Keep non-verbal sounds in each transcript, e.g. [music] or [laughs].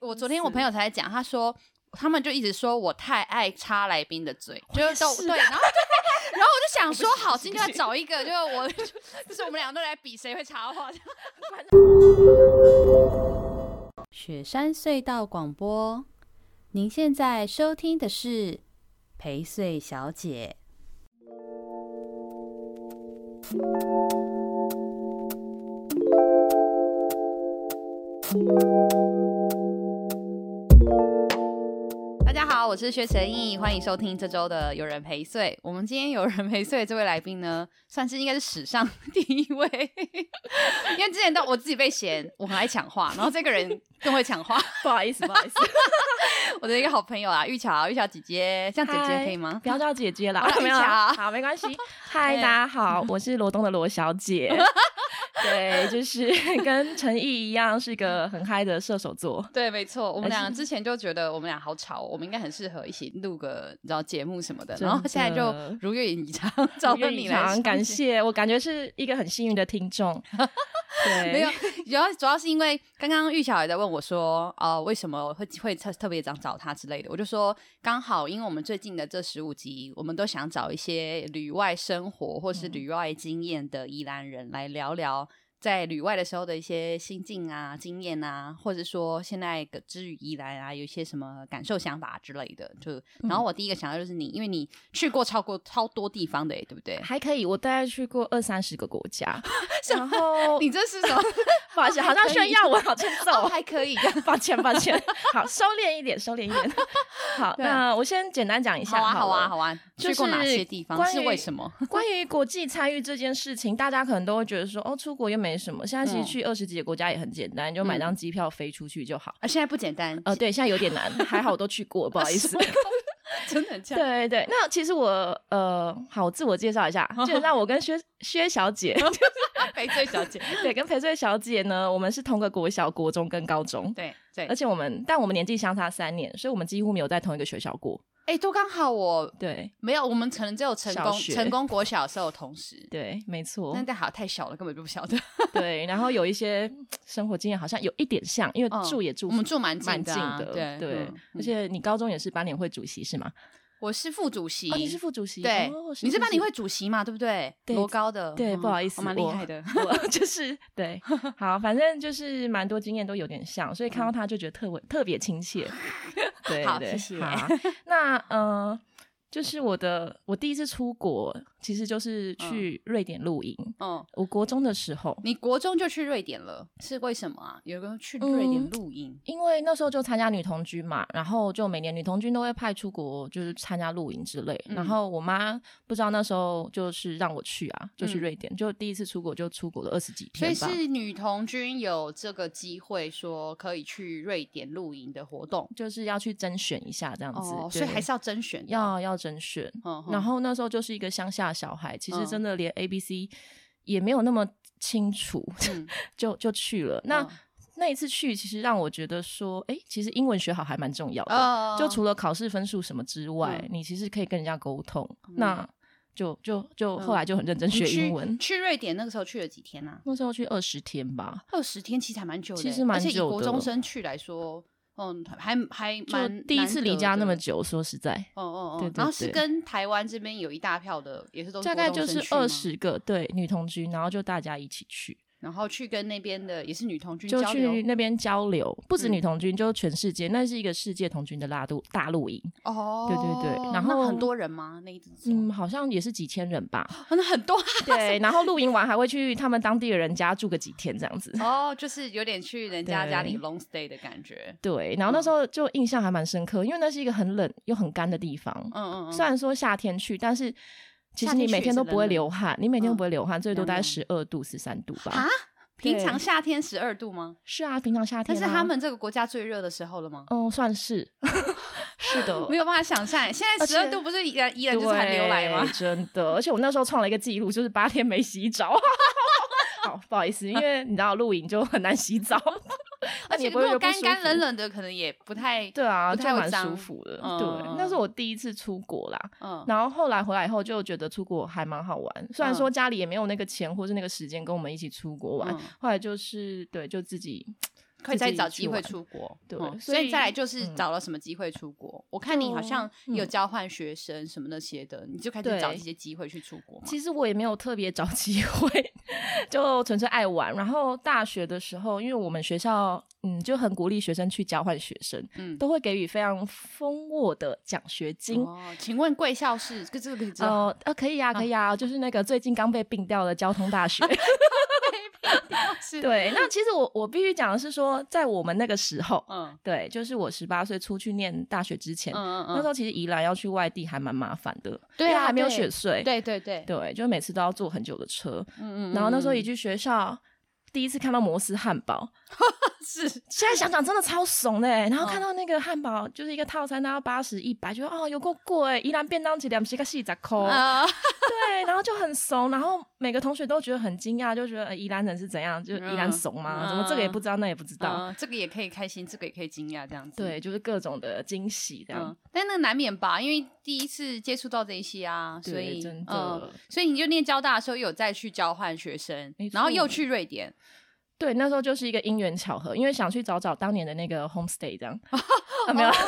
我昨天我朋友才讲，他说他们就一直说我太爱插来宾的嘴，就是都对，然后然后我就想说，好，今天要找一个，就是我 [laughs] 就是我们两个都来比谁会插话。[laughs] 雪山隧道广播，您现在收听的是陪睡小姐。我是薛成义，欢迎收听这周的有人陪睡。我们今天有人陪睡这位来宾呢，算是应该是史上 [laughs] 第一位，因为之前到我自己被嫌我很爱抢话，然后这个人更会抢话，不好意思，不好意思，我的一个好朋友啊，玉桥，玉桥姐姐，叫姐姐可以吗？不要叫姐姐了，好没有，好，没关系。[laughs] 嗨，大家好，我是罗东的罗小姐。[laughs] 对，就是 [laughs] 跟陈毅一样，是一个很嗨的射手座。对，没错，我们俩之前就觉得我们俩好吵，我们应该很适合一起录个你知道节目什么的。然后现在就如愿以偿，找到你来，感谢。我感觉是一个很幸运的听众。对，[laughs] 没有，主要主要是因为刚刚玉桥也在问我说，呃，为什么会会特特别想找他之类的，我就说刚好，因为我们最近的这十五集，我们都想找一些旅外生活或是旅外经验的宜兰人来聊聊。在旅外的时候的一些心境啊、经验啊，或者说现在的之于宜兰啊，有一些什么感受、想法之类的，就然后我第一个想到就是你，因为你去过超过超多地方的，对不对？还可以，我大概去过二三十个国家。[laughs] 然后你这是什么？[laughs] 抱歉，好像炫耀我，[laughs] 好欠揍，还可以。抱歉，抱歉。好，收敛一点，收敛一点。好，那我先简单讲一下。好啊，好啊，好啊。去过哪些地方？是为什么？关于国际参与这件事情，大家可能都会觉得说，哦，出国又没什么。现在其实去二十几个国家也很简单，就买张机票飞出去就好。啊，现在不简单。呃，对，现在有点难。还好我都去过，不好意思。[laughs] 真的很像。[laughs] 对对，那其实我呃，好，我自我介绍一下，基本上我跟薛薛小姐，[laughs] 陪睡小姐，对，跟陪睡小姐呢，我们是同个国小、国中跟高中，对对，而且我们，但我们年纪相差三年，所以我们几乎没有在同一个学校过。哎，都刚好我对，没有，我们可能只有成功成功国小的时候同时，对，没错。那但好太小了，根本就不晓得。对，然后有一些生活经验好像有一点像，因为住也住，我们住蛮蛮近的，对对。而且你高中也是班联会主席是吗？我是副主席，你是副主席，对，你是班里会主席嘛，对不对？多高的，对，不好意思，我蛮厉害的，[laughs] 我 [laughs] 就是对，[laughs] 好，反正就是蛮多经验都有点像，所以看到他就觉得特别特别亲切，对，好，谢谢。那呃。就是我的，我第一次出国，其实就是去瑞典露营。嗯，我国中的时候，你国中就去瑞典了，是为什么啊？有个去瑞典露营，嗯，因为那时候就参加女童军嘛，然后就每年女童军都会派出国，就是参加露营之类。嗯，然后我妈不知道那时候就是让我去啊，就去瑞典，嗯，就第一次出国就出国了二十几天。所以是女童军有这个机会说可以去瑞典露营的活动，就是要去甄选一下这样子。哦，所以还是要甄选，要要。甄选，然后那时候就是一个乡下小孩，其实真的连 A B C 也没有那么清楚，[laughs] 就就去了。那那一次去，其实让我觉得说，哎，其实英文学好还蛮重要的。就除了考试分数什么之外，你其实可以跟人家沟通。那就就就后来就很认真学英文。去瑞典那个时候去了几天呢？那时候去二十天吧，二十天其实还蛮久的，其实蛮久的。国中生去来说。嗯，还还蛮第一次离家那么久，说实在，哦哦哦，然后是跟台湾这边有一大票的，也是都大概就是二十个对女同居，然后就大家一起去。然后去跟那边的也是女童军就去那边交流，不止女童军，就全世界，那是一个世界童军的大陆大露营。哦，对对对，然后很多人吗？那一次嗯，好像也是几千人吧，那很多对，然后露营完还会去他们当地的人家住个几天这样子哦，就是有点去人家家里 long stay 的感觉，对，然后那时候就印象还蛮深刻，因为那是一个很冷又很干的地方，嗯嗯，虽然说夏天去，但是其实你每天都不会流汗，你每天都不会流汗，最多大概十二度十三度吧啊。平常夏天十二度吗？是啊，平常夏天。但是他们这个国家最热的时候了吗？嗯，算是。[laughs] 是的，没有办法想象，现在十二度不是依然依然就是寒流来吗？[laughs] 真的，而且我那时候创了一个记录，就是八天没洗澡。[laughs] 好，不好意思，因为你知道露营就很难洗澡。[laughs] 而且如果干干冷冷的，可能也不太对啊，太蛮舒服的。对，那是我第一次出国啦。嗯，然后后来回来以后就觉得出国还蛮好玩。虽然说家里也没有那个钱或是那个时间跟我们一起出国玩，后来就是对，就自己会再找机会出国。对，所以再来就是找了什么机会出国？我看你好像有交换学生什么那些的，你就开始找这些机会去出国。其实我也没有特别找机会，[laughs] 就纯粹爱玩。然后大学的时候，因为我们学校嗯就很鼓励学生去交换学生，嗯，都会给予非常丰沃的奖学金。哦，请问贵校是这个可以知道？哦，呃，可以呀，可以呀，就是那个最近刚被并掉的交通大学。[laughs] 对，那其实我我必须讲的是说，在我们那个时候，嗯，对，就是我十八岁出去念大学之前，嗯嗯嗯，那时候其实宜兰要去外地还蛮麻烦的，对啊，还没有雪隧，对对对。对，就每次都要坐很久的车，嗯嗯，然后那时候一去学校。第一次看到摩斯汉堡，[laughs] 是 [laughs] 现在想想真的超怂的。然后看到那个汉堡，就是一个套餐，然后八十一百，觉得哦有够贵。宜兰便当只两是个四十块，[laughs] 对，然后就很怂。然后每个同学都觉得很惊讶，就觉得宜兰人是怎样，就宜兰怂吗？怎么这个也不知道，那也不知道，这个也可以开心，这个也可以惊讶，这样子。对，就是各种的惊喜这样。但那个难免吧，因为第一次接触到这些啊，所以嗯，所以你就念交大的时候有再去交换学生，然后又去瑞典。对，那时候就是一个因缘巧合，因为想去找找当年的那个 homestay 这样，没有、哦、是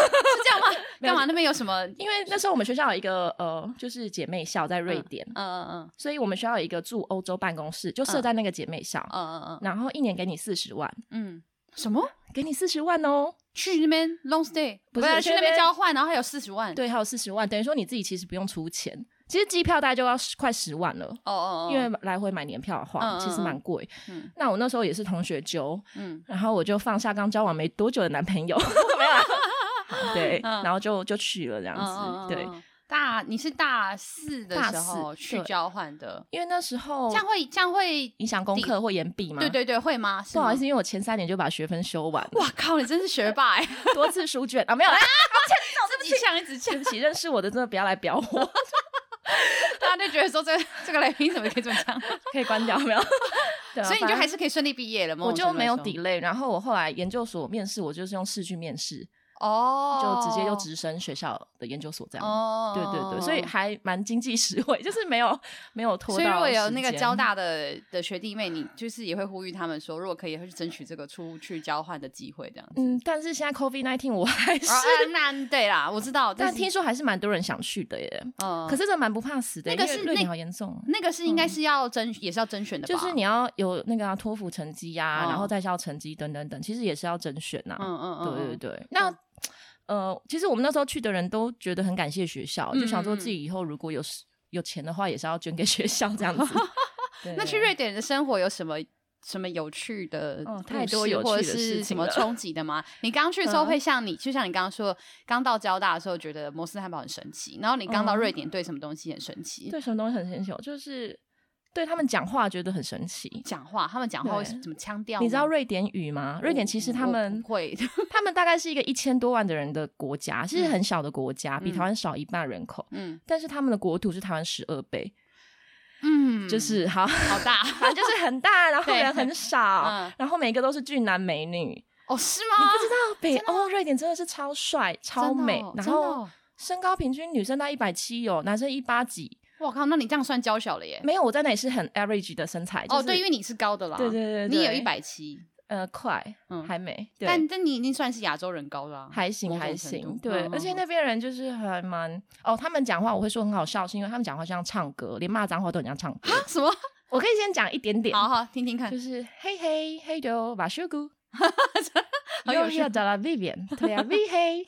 这样吗？[laughs] 干嘛那边有什么？因为那时候我们学校有一个呃，就是姐妹校在瑞典，嗯嗯嗯，所以我们学校有一个驻欧洲办公室，就设在那个姐妹校，嗯嗯嗯，然后一年给你四十万，嗯，什么？给你四十万哦？去那边 long stay，不是去那边交换，然后还有四十万，对，还有四十万，等于说你自己其实不用出钱。其实机票大概就要快十万了哦哦，因为来回买年票的话，其实蛮贵。嗯，那我那时候也是同学揪，嗯，然后我就放下刚交往没多久的男朋友，[laughs] 没有，[laughs] 对，然后就就去了这样子。对，大你是大四的时候去交换的，因为那时候这样会这样会影响功课或延毕吗？对对对，会吗？不好意思，因为我前三年就把学分修完。哇靠，你真是学霸哎，多次书卷啊，没有啦，[laughs] 自己呛一直呛，对不起，认识我的真的不要来表我。大家就觉得说这个这个来宾怎么可以这么强？[laughs] 可以关掉没有？[laughs] 对啊、所以你就还是可以顺利毕业了吗？我就没有 delay。然后我后来研究所面试，我就是用试去面试。哦，oh, 就直接就直升学校的研究所这样，哦，oh, 对对对，所以还蛮经济实惠，就是没有没有拖到。所以如果有那个交大的的学弟妹，你就是也会呼吁他们说，如果可以，会去争取这个出去交换的机会这样子。嗯，但是现在 COVID nineteen 我还是难、oh, 对啦，我知道，但听说还是蛮多人想去的耶。嗯，可是这蛮不怕死的，那个是瑞典好严重，那个是应该是要甄，嗯、也是要甄选的吧，就是你要有那个托福成绩呀，然后在校成绩等等等，其实也是要甄选呐。嗯嗯嗯，对对对，那。嗯呃，其实我们那时候去的人都觉得很感谢学校，嗯、就想说自己以后如果有有钱的话，也是要捐给学校这样子。[laughs] 对那去瑞典的生活有什么什么有趣的、哦、太多有趣的事情，什么冲击的吗？你刚去的时候会像你，嗯、就像你刚刚说，刚到交大的时候觉得摩斯汉堡很神奇，然后你刚到瑞典对什么东西很神奇？嗯、对什么东西很神奇？就是。对他们讲话觉得很神奇，讲话他们讲话会怎么腔调？你知道瑞典语吗？瑞典其实他们会，[laughs] [laughs] 他们大概是一个一千多万的人的国家，其实很小的国家，比台湾少一半人口。嗯，但是他们的国土是台湾十二倍。嗯，就是好好大，[laughs] 反正就是很大，然后人很少，然后每个都是俊男美女。哦，是吗？你不知道北欧瑞典真的是超帅、超美，然后身高平均女生到一百七有，男生一八几。我靠，那你这样算娇小了耶？没有，我在那里是很 average 的身材。哦，对，因为你是高的啦。对对对，你有一百七，呃，快，嗯，还没。但但你已经算是亚洲人高了，还行还行。对，而且那边人就是还蛮……哦，他们讲话我会说很好笑，是因为他们讲话像唱歌，连骂脏话都很像唱歌。什么？我可以先讲一点点，好好听听看。就是嘿嘿嘿丢把修姑。[laughs] 有趣的啦，Vivian，[laughs] 对呀，V 嘿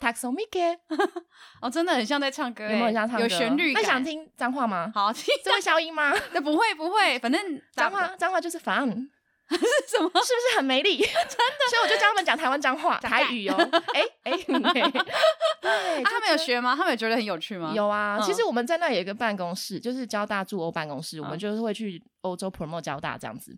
，Taxomic，[laughs] 哦，真的很像在唱歌，有没有很像唱歌？有旋律感。那想听脏话吗？好听，[laughs] 这会消音吗？那不会不会，反正脏话脏话就是烦。是什么？是不是很没力？真的，所以我就教他们讲台湾脏话、台语哦。哎哎，对，他们有学吗？他们有觉得很有趣吗？有啊，其实我们在那有一个办公室，就是交大驻欧办公室，我们就是会去欧洲 promote 交大这样子，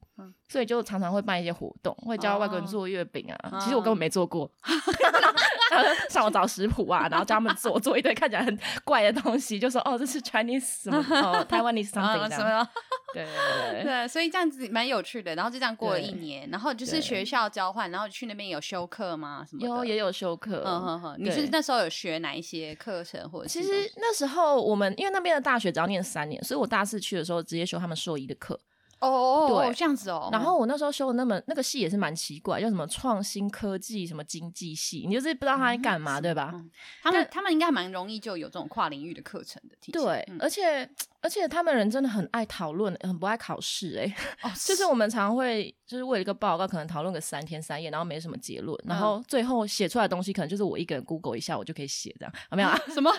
所以就常常会办一些活动，会教外国人做月饼啊。其实我根本没做过，[laughs] 上网找食谱啊，然后教他们做，做一堆看起来很怪的东西，就说哦，这是 Chinese 什么 [laughs] 哦，Taiwanese [laughs] something 这样。对对对，所以这样子蛮有趣的。然后就这样过了一年，然后就是学校交换，然后去那边有修课吗？什么有也有修课。嗯哼哼，你是那时候有学哪一些课程或者？其实那时候我们因为那边的大学只要念三年，所以我大四去的时候直接修他们硕一的课。哦哦，对，这样子哦。然后我那时候修的那门那个系也是蛮奇怪，叫什么创新科技什么经济系，你就是不知道他在干嘛，对吧？他们他们应该蛮容易就有这种跨领域的课程的。对，而且而且他们人真的很爱讨论，很不爱考试。哎，哦，[laughs] 就是我们常会就是为了一个报告，可能讨论个三天三夜，然后没什么结论，然后最后写出来的东西可能就是我一个人 Google 一下，我就可以写这样，有没有？[laughs] 什么？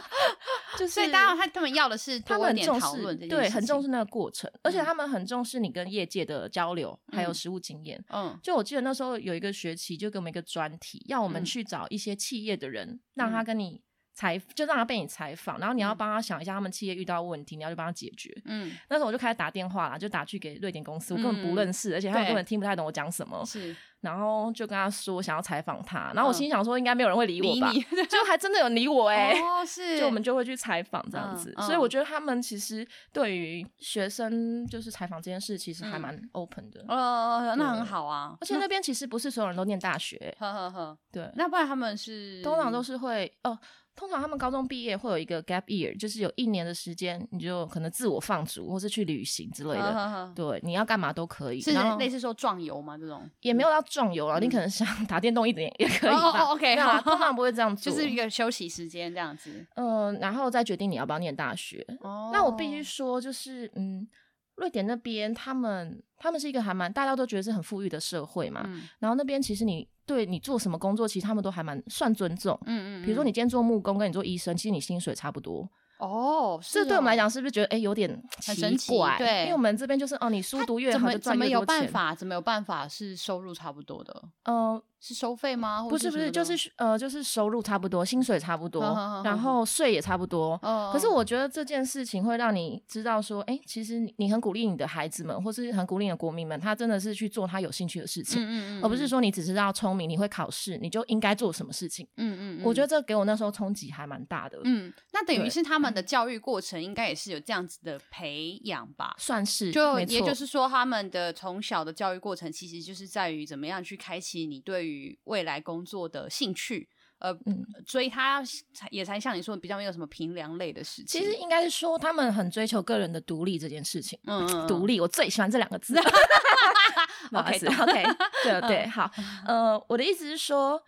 就是所以大家他他们要的是他们很重视，对，很重视那个过程，而且他们很重视你跟业界的交流，还有实务经验。嗯，就我记得那时候有一个学期，就给我们一个专题，要我们去找一些企业的人，让他跟你采，就让他被你采访，然后你要帮他想一下他们企业遇到问题，你要去帮他解决。嗯，那时候我就开始打电话啦，就打去给瑞典公司，我根本不认识，而且他们根本听不太懂我讲什么。是。然后就跟他说想要采访他，然后我心想说应该没有人会理我吧，就还真的有理我哎，哦 [laughs] 是，就我们就会去采访这样子，所以我觉得他们其实对于学生就是采访这件事其实还蛮 open 的，哦，那很好啊，而且那边其实不是所有人都念大学，呵呵呵，对，那不然他们是通常都是会哦。通常他们高中毕业会有一个 gap year，就是有一年的时间，你就可能自我放逐，或是去旅行之类的。Uh, uh, uh, 对，你要干嘛都可以。是类似说壮游吗？这种也没有到壮游了，嗯、你可能想打电动一点也可以吧。哦、oh, OK，好，通常不会这样做，就是一个休息时间这样子。嗯，然后再决定你要不要念大学。哦，oh. 那我必须说，就是嗯。瑞典那边，他们他们是一个还蛮大家都觉得是很富裕的社会嘛。嗯、然后那边其实你对你做什么工作，其实他们都还蛮算尊重。嗯，嗯嗯。比如说你今天做木工，跟你做医生，其实你薪水差不多。哦，这对我们来讲是不是觉得哎有点奇怪？对，因为我们这边就是哦，你书读越好就赚越多钱。怎么有办法？怎么有办法是收入差不多的？嗯，是收费吗？不是不是，就是呃，就是收入差不多，薪水差不多，然后税也差不多。可是我觉得这件事情会让你知道说，哎，其实你很鼓励你的孩子们，或是很鼓励你的国民们，他真的是去做他有兴趣的事情，而不是说你只知道聪明，你会考试，你就应该做什么事情。嗯嗯，我觉得这给我那时候冲击还蛮大的。嗯，那等于是他们的教育过程应该也是有这样子的培养吧，算是。就也就是说，他们的从小的教育过程，其实就是在于怎么样去开启你对于未来工作的兴趣。呃，嗯，所以他也才像你说的比较没有什么平凉类的事情。其实应该是说，他们很追求个人的独立这件事情。嗯，独立，我最喜欢这两个字。[laughs] 不好意思，OK，对对，好。呃，我的意思是说，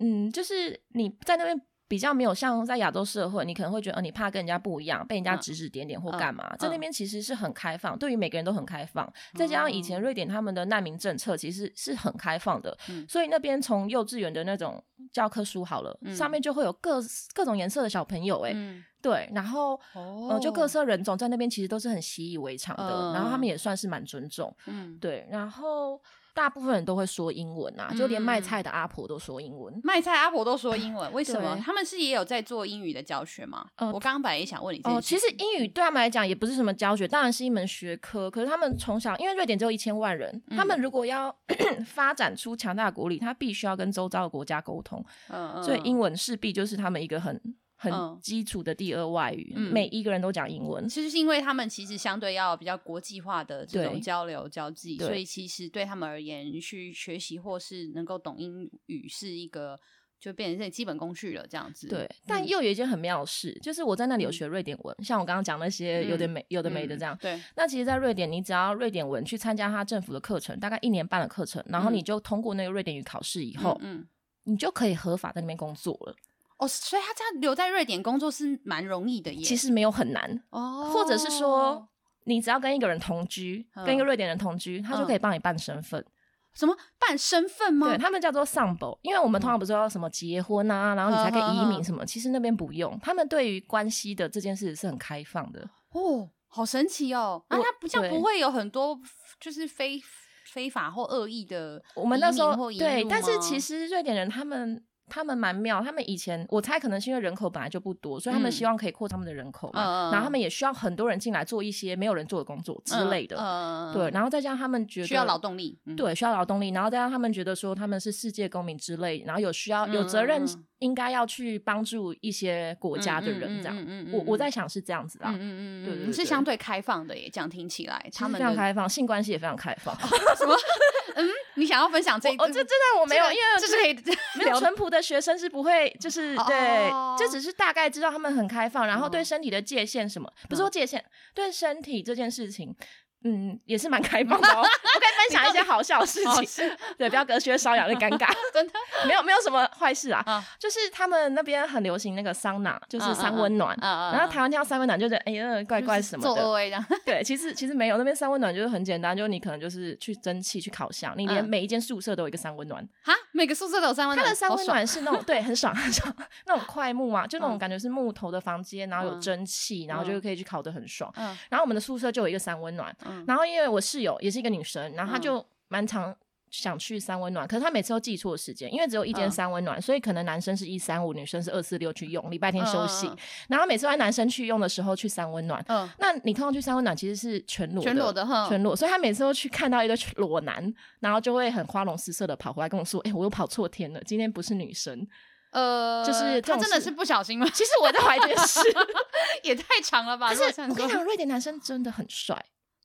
嗯，就是你在那边。比较没有像在亚洲社会，你可能会觉得，呃，你怕跟人家不一样，被人家指指点点或干嘛。在那边其实是很开放，对于每个人都很开放。再加上以前瑞典他们的难民政策其实是很开放的，所以那边从幼稚园的那种教科书好了，上面就会有各各种颜色的小朋友，哎，对，然后呃，就各色人种在那边其实都是很习以为常的，然后他们也算是蛮尊重，嗯，对，然后。大部分人都会说英文啊，就连卖菜的阿婆都说英文。卖菜阿婆都说英文，为什么？他们是也有在做英语的教学吗？我刚刚本来也想问你。哦，其实英语对他们来讲也不是什么教学，当然是一门学科。可是他们从小，因为瑞典只有一千万人，他们如果要 [coughs] 发展出强大的国力，他必须要跟周遭的国家沟通。嗯，所以英文势必就是他们一个很。很基础的第二外语，嗯、每一个人都讲英文。其实是因为他们其实相对要比较国际化的这种交流交际，所以其实对他们而言，去学习或是能够懂英语是一个就变成是基本工具了。这样子，对。但又有一件很妙的事，就是我在那里有学瑞典文，嗯、像我刚刚讲那些有点没、有的没的这样。对。那其实，在瑞典，你只要瑞典文去参加他政府的课程，大概一年半的课程，然后你就通过那个瑞典语考试以后，嗯，嗯你就可以合法在那边工作了。哦，所以他这样留在瑞典工作是蛮容易的耶。其实没有很难哦，或者是说，你只要跟一个人同居，嗯、跟一个瑞典人同居，他就可以帮你办身份。什么办身份吗？对，他们叫做 sambo，因为我们通常不是要什么结婚啊，嗯、然后你才可以移民什么，其实那边不用。他们对于关系的这件事是很开放的。哦，好神奇哦！我啊，他不像不会有很多就是非非法或恶意的？我们那时候对，但是其实瑞典人他们。他们蛮妙，他们以前我猜可能是因为人口本来就不多，所以他们希望可以扩张他们的人口嘛，嗯、然后他们也需要很多人进来做一些没有人做的工作之类的，嗯嗯、对，然后再加上他们觉得需要劳动力，嗯、对，需要劳动力，然后再加上他们觉得说他们是世界公民之类，然后有需要有责任。应该要去帮助一些国家的人，这样，我我在想是这样子啊，嗯嗯嗯，对，是相对开放的耶，这样听起来，他们非常开放，性关系也非常开放。[laughs] 什么？嗯，你想要分享这一？哦，这真的我没有，因为这是可以没有淳朴的学生是不会，就是对，这只是大概知道他们很开放，然后对身体的界限什么，不是说界限，对身体这件事情。嗯，也是蛮开放的哦。[laughs] 我可以分享一些好笑的事情，对，不要隔靴搔痒的尴尬。[laughs] 真的，[laughs] 没有没有什么坏事啊。就是他们那边很流行那个桑拿，就是三温暖。然后台湾听到三温暖，就觉得哎呀怪怪什么的。对，其实其实没有，那边三温暖就是很简单，就是你可能就是去蒸汽去烤箱，你连每一间宿舍都有一个三温暖。哈，每个宿舍都有三温暖。它的三温暖是那种对，很爽很爽，那种快木嘛，就那种感觉是木头的房间，然后有蒸汽，然后就可以去烤得很爽。然后我们的宿舍就有一个三温暖。然后因为我室友也是一个女生，然后她就蛮常想去三温暖，可是她每次都记错时间，因为只有一间三温暖，所以可能男生是一三五，女生是二四六去用，礼拜天休息。然后每次让男生去用的时候去三温暖，嗯，那你通常去三温暖其实是全裸，全裸的哈，全裸，所以她每次都去看到一个裸男，然后就会很花容失色的跑回来跟我说：“哎，我又跑错天了，今天不是女生。”呃，就是他真的是不小心吗？其实我在怀疑是，也太长了吧？[laughs] 可是我跟你讲，瑞典男生真的很帅。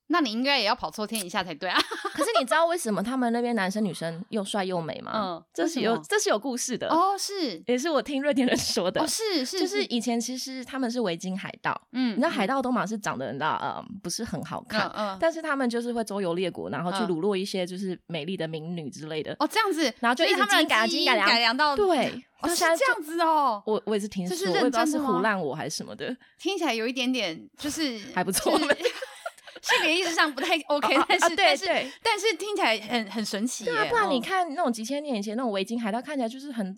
那你应该也要跑错天一下才对啊！[laughs] 可是你知道为什么他们那边男生女生又帅又美吗？嗯，这是有这是有故事的哦，是也是我听瑞典人说的。哦，是是，就是以前其实他们是维京海盗，嗯，你知道海盗都嘛是长得你知道呃不是很好看，嗯，但是他们就是会周游列国，然后去掳落一些就是美丽的民女之类的。哦，这样子，然后就一直基因改基因改良到对，哦是这样子哦。我我也是听说，我也不知道是胡烂我还是什么的，听起来有一点点就是还不错。[laughs] 性别意识上不太 [laughs] OK，但是但是但是听起来很很神奇。对啊，不然你看那种几千年以前那种维京海盗，看起来就是很。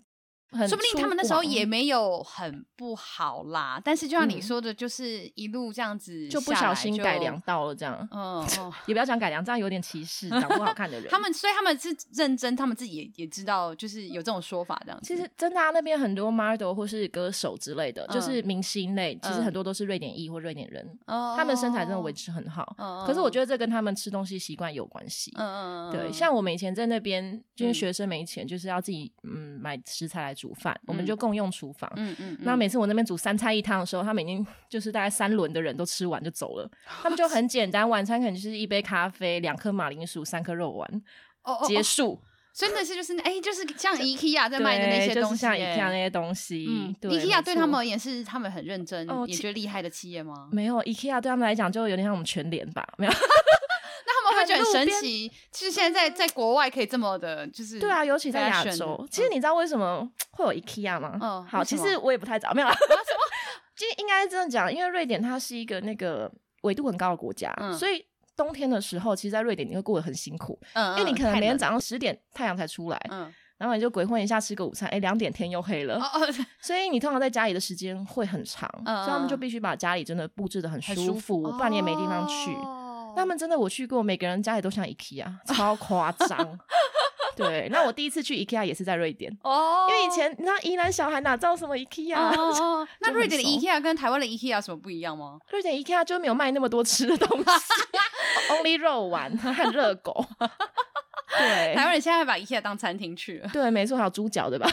说不定他们那时候也没有很不好啦，但是就像你说的，就是一路这样子就不小心改良到了这样。嗯，[laughs] 也不要讲改良，这样有点歧视长不好看的 [laughs] 人。他们所以他们是认真，他们自己也也知道，就是有这种说法这样。其实真的那边很多 model 或是歌手之类的，就是明星类，其实很多都是瑞典裔或瑞典人。他们身材真的维持很好。可是我觉得这跟他们吃东西习惯有关系。嗯嗯对，像我们以前在那边，就是学生没钱，就是要自己嗯买食材来。煮饭，我们就共用厨房。嗯嗯，那每次我那边煮三菜一汤的时候，他们已经 [laughs] 就是大概三轮的人都吃完就走了。[laughs] 他们就很简单，晚餐可能就是一杯咖啡、两颗马铃薯、三颗肉丸，哦，结束。真的是就是哎，就是像 IKEA 在卖的那些东西，像 IKEA 那些东西。IKEA 对他们而言是他们很认真，也觉得厉害的企业吗？没有，IKEA 对他们来讲就有点像我们全联吧，没有。[laughs] 会觉得很神奇，其实现在在在国外可以这么的，就是对啊，尤其在亚洲。其实你知道为什么会有 IKEA 吗？嗯，好，其实我也不太知道，没有啦。[laughs] 其实应该这样讲，因为瑞典它是一个那个纬度很高的国家，所以冬天的时候，其实，在瑞典你会过得很辛苦，嗯，因为你可能每天早上十点太阳才出来，嗯，然后你就鬼混一下吃个午餐，哎，两点天又黑了，所以你通常在家里的时间会很长，所以他们就必须把家里真的布置的很舒服，不然你也没地方去。他们真的，我去过，每个人家里都像 IKEA，超夸张。[laughs] 对，那我第一次去 IKEA 也是在瑞典哦，因为以前那宜兰小孩哪知道什么 IKEA？哦，[laughs] 那瑞典的 IKEA 跟台湾的 IKEA 有什么不一样吗？[laughs] 瑞典 IKEA 就没有卖那么多吃的东西，Only 肉丸和热狗。对，台湾人现在会把 IKEA 当餐厅去了。对，没错，还有猪脚对吧？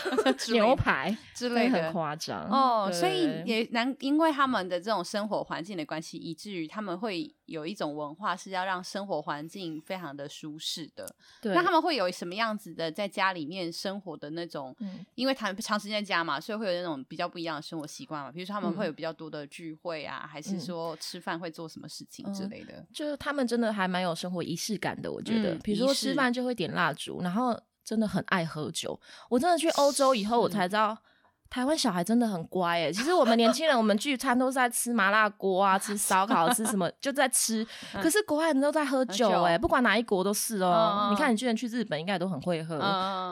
牛排之类的，很夸张哦。所以也难，因为他们的这种生活环境的关系，以至于他们会有一种文化是要让生活环境非常的舒适的。对，那他们会有什么样子的在家里面生活的那种？嗯，因为他们长时间在家嘛，所以会有那种比较不一样的生活习惯嘛。比如说他们会有比较多的聚会啊，还是说吃饭会做什么事情之类的？就是他们真的还蛮有生活仪式感的，我觉得。比如说吃饭就会点蜡烛，然后真的很爱喝酒。我真的去欧洲以后，我才知道台湾小孩真的很乖诶。其实我们年轻人，我们聚餐都是在吃麻辣锅啊，[laughs] 吃烧烤，吃什么就在吃。可是国外人都在喝酒诶，不管哪一国都是哦。你看，你居然去日本，应该都很会喝。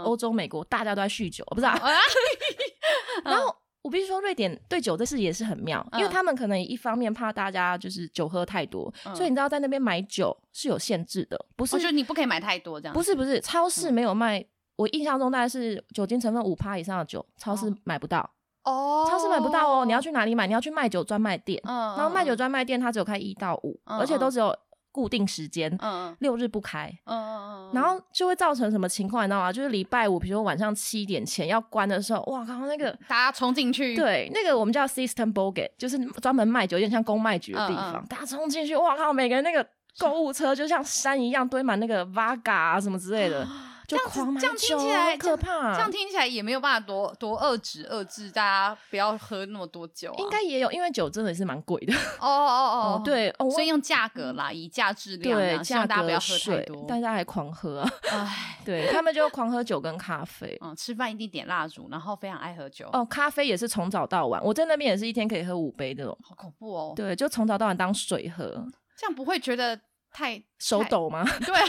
欧洲、美国大家都在酗酒，不知道。[laughs] 然后。我必须说，瑞典对酒这事也是很妙，因为他们可能一方面怕大家就是酒喝太多，所以你知道在那边买酒是有限制的，不是？就你不可以买太多这样。不是不是，超市没有卖。我印象中大概是酒精成分五趴以上的酒，超市买不到。哦，超市买不到哦。你要去哪里买？你要去卖酒专卖店。嗯然后卖酒专卖店它只有开一到五，而且都只有。固定时间，嗯，六日不开，嗯嗯嗯，然后就会造成什么情况，你知道吗？就是礼拜五，比如说晚上七点前要关的时候，哇靠，那个大家冲进去，对，那个我们叫 System Boget，就是专门卖酒，有点像公卖局的地方，大家冲进去，哇靠，每个人那个购物车就像山一样堆满那个 Vodka 啊什么之类的。[laughs] 就狂买酒，这样听起来可怕。这样听起来也没有办法多多遏制遏制大家不要喝那么多酒，啊。应该也有，因为酒真的是蛮贵的。[laughs] 哦哦哦，对，哦、所以用价格啦，以价质量，对，希望大家不要喝太多，大家还狂喝啊。哎，对他们就狂喝酒跟咖啡。嗯，吃饭一定点蜡烛，然后非常爱喝酒。哦，咖啡也是从早到晚，我在那边也是一天可以喝五杯的。好恐怖哦。对，就从早到晚当水喝，这样不会觉得太手抖吗？[laughs] 对、啊。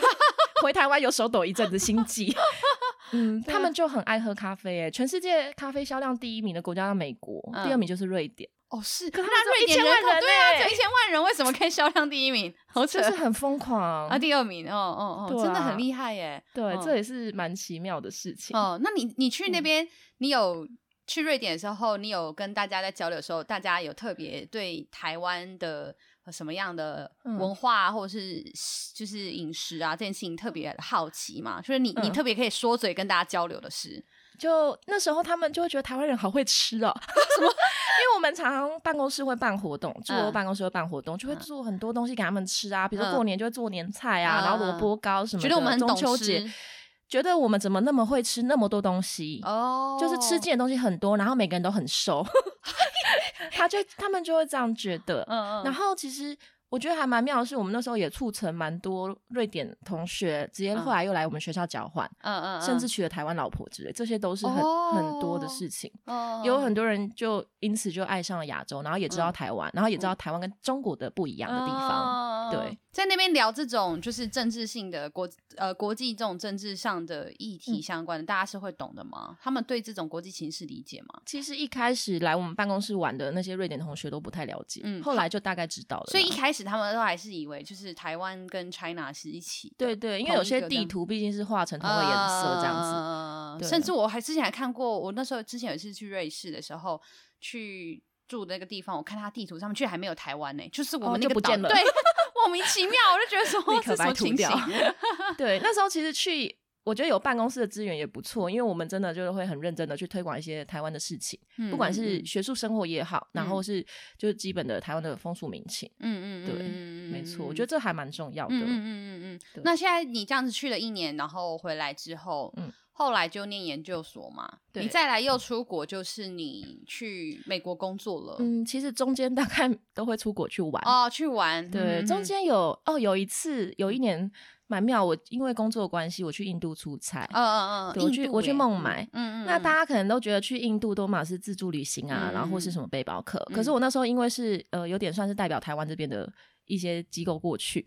回台湾有手抖一阵子心悸，[laughs] 嗯，他们就很爱喝咖啡，哎，全世界咖啡销量第一名的国家是美国，第二名就是瑞典。哦，是，可是那瑞典人口对啊，就一千万人，为什么可以销量第一名？[laughs] 就是很疯狂啊！第二名，哦哦哦，真的很厉害耶！对，这也是蛮奇妙的事情。哦，那你你去那边，你有去瑞典的时候，你有跟大家在交流的时候，大家有特别对台湾的。什么样的文化、嗯、或者是就是饮食啊，这件事情特别好奇嘛？就是你、嗯、你特别可以说嘴跟大家交流的事。就那时候他们就会觉得台湾人好会吃哦。[laughs] 什么？因为我们常常办公室会办活动，驻欧办公室会办活动，嗯、就会做很多东西给他们吃啊。比如说过年就会做年菜啊，嗯、然后萝卜糕什么的。觉得我们很懂吃。中秋节觉得我们怎么那么会吃那么多东西？哦，就是吃进的东西很多，然后每个人都很瘦。[laughs] 他就他们就会这样觉得，嗯嗯，然后其实我觉得还蛮妙的是，我们那时候也促成蛮多瑞典同学，直接后来又来我们学校交换，嗯嗯，甚至娶了台湾老婆之类，这些都是很、哦、很多的事情。哦，有很多人就因此就爱上了亚洲，然后也知道台湾，嗯、然后也知道台湾跟中国的不一样的地方，哦、对。在那边聊这种就是政治性的国呃国际这种政治上的议题相关的，嗯、大家是会懂的吗？他们对这种国际情势理解吗？其实一开始来我们办公室玩的那些瑞典同学都不太了解，嗯，后来就大概知道了。所以一开始他们都还是以为就是台湾跟 China 是一起，对对，因为有些地图毕竟是画成同个颜色这样子，呃、甚至我还之前还看过，我那时候之前有一次去瑞士的时候去住的那个地方，我看他地图上面居然还没有台湾呢、欸，就是我们那个岛、哦、就不见了，对。[laughs] 莫名其妙，我就觉得说 [laughs] 立刻白涂掉。[laughs] 对，那时候其实去，我觉得有办公室的资源也不错，因为我们真的就是会很认真的去推广一些台湾的事情，嗯、不管是学术生活也好，嗯、然后是就是基本的台湾的风俗民情。嗯嗯，对，没错，我觉得这还蛮重要的。嗯嗯嗯嗯。那现在你这样子去了一年，然后回来之后，嗯。后来就念研究所嘛，对你再来又出国，就是你去美国工作了。嗯，其实中间大概都会出国去玩哦，去玩。对，嗯、中间有哦，有一次有一年蛮妙，我因为工作关系，我去印度出差。嗯嗯嗯，我去我去孟买。嗯嗯，那大家可能都觉得去印度多嘛是自助旅行啊，嗯、然后或是什么背包客。嗯、可是我那时候因为是呃有点算是代表台湾这边的一些机构过去。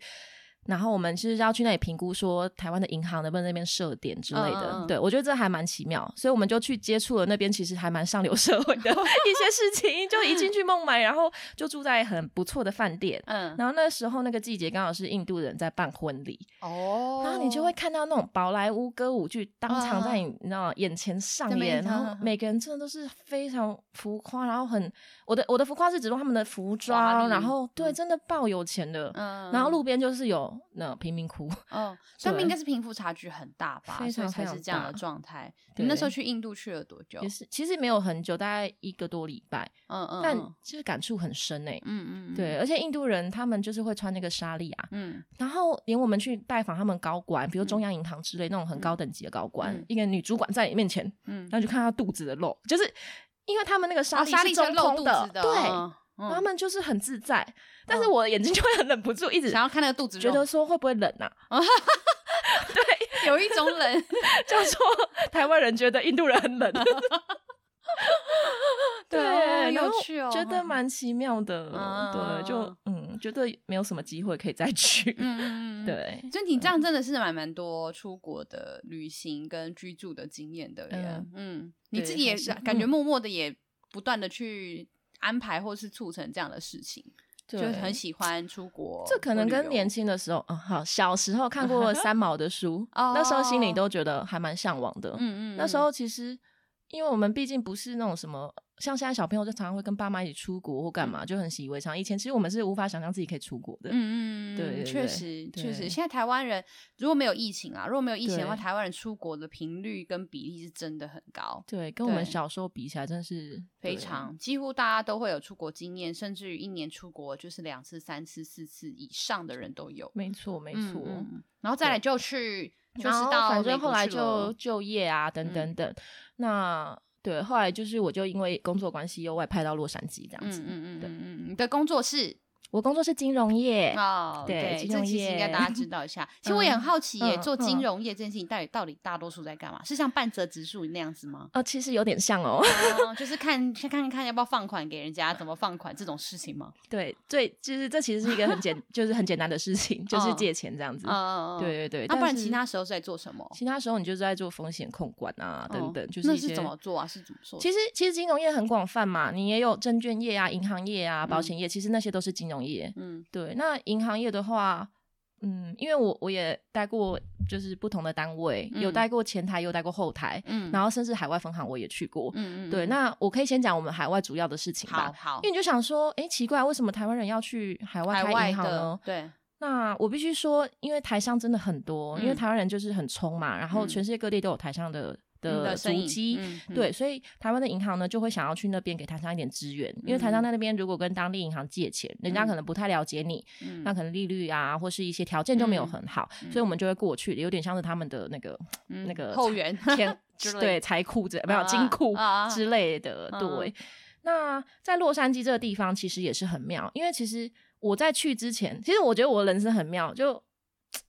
然后我们是要去那里评估，说台湾的银行能不能那边设点之类的。对，我觉得这还蛮奇妙，所以我们就去接触了那边其实还蛮上流社会的 [laughs] 一些事情。就一进去孟买，然后就住在很不错的饭店。嗯，然后那时候那个季节刚好是印度人在办婚礼。哦，然后你就会看到那种宝莱坞歌舞剧当场在你你知道眼前上演，然后每个人真的都是非常浮夸，然后很我的我的浮夸是指说他们的服装，然后对，真的爆有钱的。嗯，然后路边就是有。那贫民窟哦，[laughs] 他们应该是贫富差距很大吧，所以才是这样的状态。你那时候去印度去了多久？也是，其实没有很久，大概一个多礼拜。嗯嗯，但其实感触很深诶。嗯嗯，对，而且印度人他们就是会穿那个纱丽啊，嗯，然后连我们去拜访他们高管，比如中央银行之类那种很高等级的高官，一个女主管在你面前，嗯，然后就看她肚子的肉，就是因为他们那个纱丽是中空的，对，他们就是很自在。但是我的眼睛就会很忍不住，一直想要看那个肚子，觉得说会不会冷啊？[laughs] 对，有一种冷 [laughs] 叫做台湾人觉得印度人很冷。[laughs] 对，有趣哦，觉得蛮奇妙的。对，就嗯，觉得没有什么机会可以再去。嗯嗯对，就你这样真的是蛮蛮多出国的旅行跟居住的经验的耶。嗯，你自己也是感觉默默的也不断的去安排或是促成这样的事情。就很喜欢出国，这可能跟年轻的时候，嗯，好，小时候看过 [laughs] 三毛的书，那时候心里都觉得还蛮向往的。嗯嗯，那时候其实，因为我们毕竟不是那种什么。像现在小朋友就常常会跟爸妈一起出国或干嘛，就很习以为常。以前其实我们是无法想象自己可以出国的。嗯嗯，对，确实确实。现在台湾人如果没有疫情啊，如果没有疫情的话，台湾人出国的频率跟比例是真的很高。对，跟我们小时候比起来，真是非常，几乎大家都会有出国经验，甚至于一年出国就是两次、三次、四次以上的人都有。没错，没错。然后再来就去就是到反正后来就就业啊，等等等。那对，后来就是我就因为工作关系又外派到洛杉矶这样子。嗯嗯嗯嗯嗯，你的工作是？我工作是金融业哦，对，金融业应该大家知道一下。[laughs] 其实我也很好奇耶，做金融业这件事情到底到底大多数在干嘛？是像半泽直树那样子吗？哦，其实有点像哦，[laughs] 就是看看看看要不要放款给人家，怎么放款这种事情吗？[laughs] 对，对，就是这其实是一个很简，就是很简单的事情，就是借钱这样子。嗯对对对。那不然其他时候是在做什么？其他时候你就是在做风险控管啊，等等，就是那是怎么做啊？是怎么做？其实其实金融业很广泛嘛，你也有证券业啊、银行业啊、保险业，其实那些都是金融业。嗯。对，那银行业的话，嗯，因为我我也待过，就是不同的单位，嗯、有待过前台，有待过后台，嗯，然后甚至海外分行我也去过，嗯嗯，对，那我可以先讲我们海外主要的事情吧，好，好，因为你就想说，哎，奇怪，为什么台湾人要去海外开银行呢？对，那我必须说，因为台商真的很多，嗯、因为台湾人就是很冲嘛，然后全世界各地都有台商的。的足迹，嗯嗯、对，所以台湾的银行呢就会想要去那边给台商一点资源，嗯、因为台商在那边如果跟当地银行借钱，嗯、人家可能不太了解你，嗯、那可能利率啊或是一些条件就没有很好，嗯、所以我们就会过去，有点像是他们的那个、嗯、那个后援天对财库这没有金库之类的，啊、对。啊、那在洛杉矶这个地方其实也是很妙，因为其实我在去之前，其实我觉得我的人生很妙，就。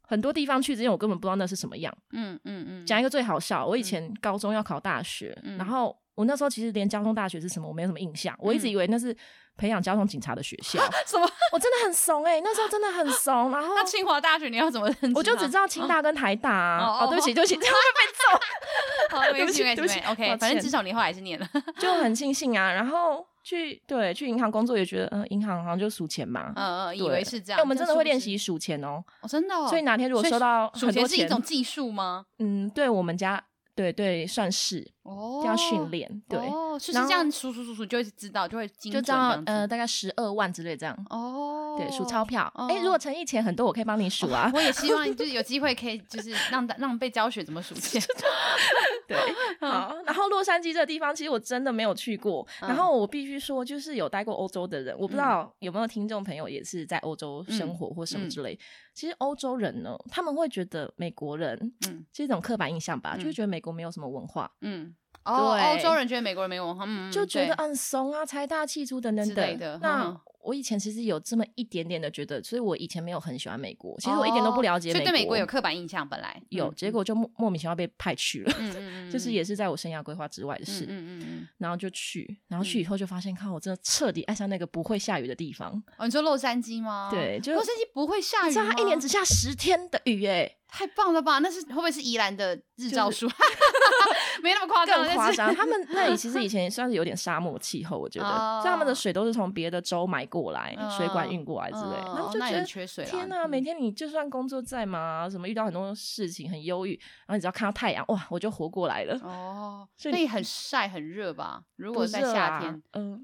很多地方去之前，我根本不知道那是什么样。嗯嗯嗯。讲、一个最好笑，我以前高中要考大学，嗯、然后我那时候其实连交通大学是什么我没有什么印象，嗯、我一直以为那是培养交通警察的学校。[laughs] 什么？我真的很怂哎、欸，那时候真的很怂。然后 [laughs] 那清华大学你要怎么认识？我就只知道清大跟台大啊。哦，哦，哦，对不起，对不起，这样会被揍。好，对不起，[laughs] 对不起。OK，反正至少你后来是念了，就很庆幸啊。然后。去对去银行工作也觉得，嗯，银行好像就数钱嘛，嗯嗯，以为是这样。哎，我们真的会练习数钱哦，哦，真的。所以哪天如果收到数钱是一种技术吗？嗯，对我们家，对对，算是哦，这样训练，对，哦，是这样数数数数就会知道，就会精，就知道呃，大概十二万之类这样。哦，对，数钞票。哎，如果诚意钱很多，我可以帮你数啊。我也希望 [laughs] 就是有机会可以就是让让被教学怎么数钱。[laughs] 对，[laughs] 好，然后洛杉矶这个地方，其实我真的没有去过。然后我必须说，就是有待过欧洲的人，我不知道有没有听众朋友也是在欧洲生活或什么之类。其实欧洲人呢，他们会觉得美国人，嗯，是一种刻板印象吧，就会觉得美国没有什么文化，嗯，哦，欧洲人觉得美国人没文化，嗯，就觉得很怂啊，财大气粗等等等的。那我以前其实有这么一点点的觉得，所以我以前没有很喜欢美国。其实我一点都不了解美国，所以对美国有刻板印象。本来有，结果就莫莫名其妙被派去了，[laughs] 就是也是在我生涯规划之外的事。嗯嗯，然后就去，然后去以后就发现，看我真的彻底爱上那个不会下雨的地方。哦，你说洛杉矶吗？对，就洛杉矶不会下雨，你知道它一年只下十天的雨，哎。太棒了吧？那是会不会是宜兰的日照树？[laughs] 没那么夸张，更夸张。他们那里其实以 [laughs] 前算是有点沙漠气候，我觉得，所以他们的水都是从别的州买过来，水管运过来之类。然后就觉得缺水。天哪！每天你就算工作再忙，什么遇到很多事情很忧郁，然后你只要看到太阳，哇，我就活过来了。哦，所以那里很晒很热吧？如果在夏天，嗯。呃，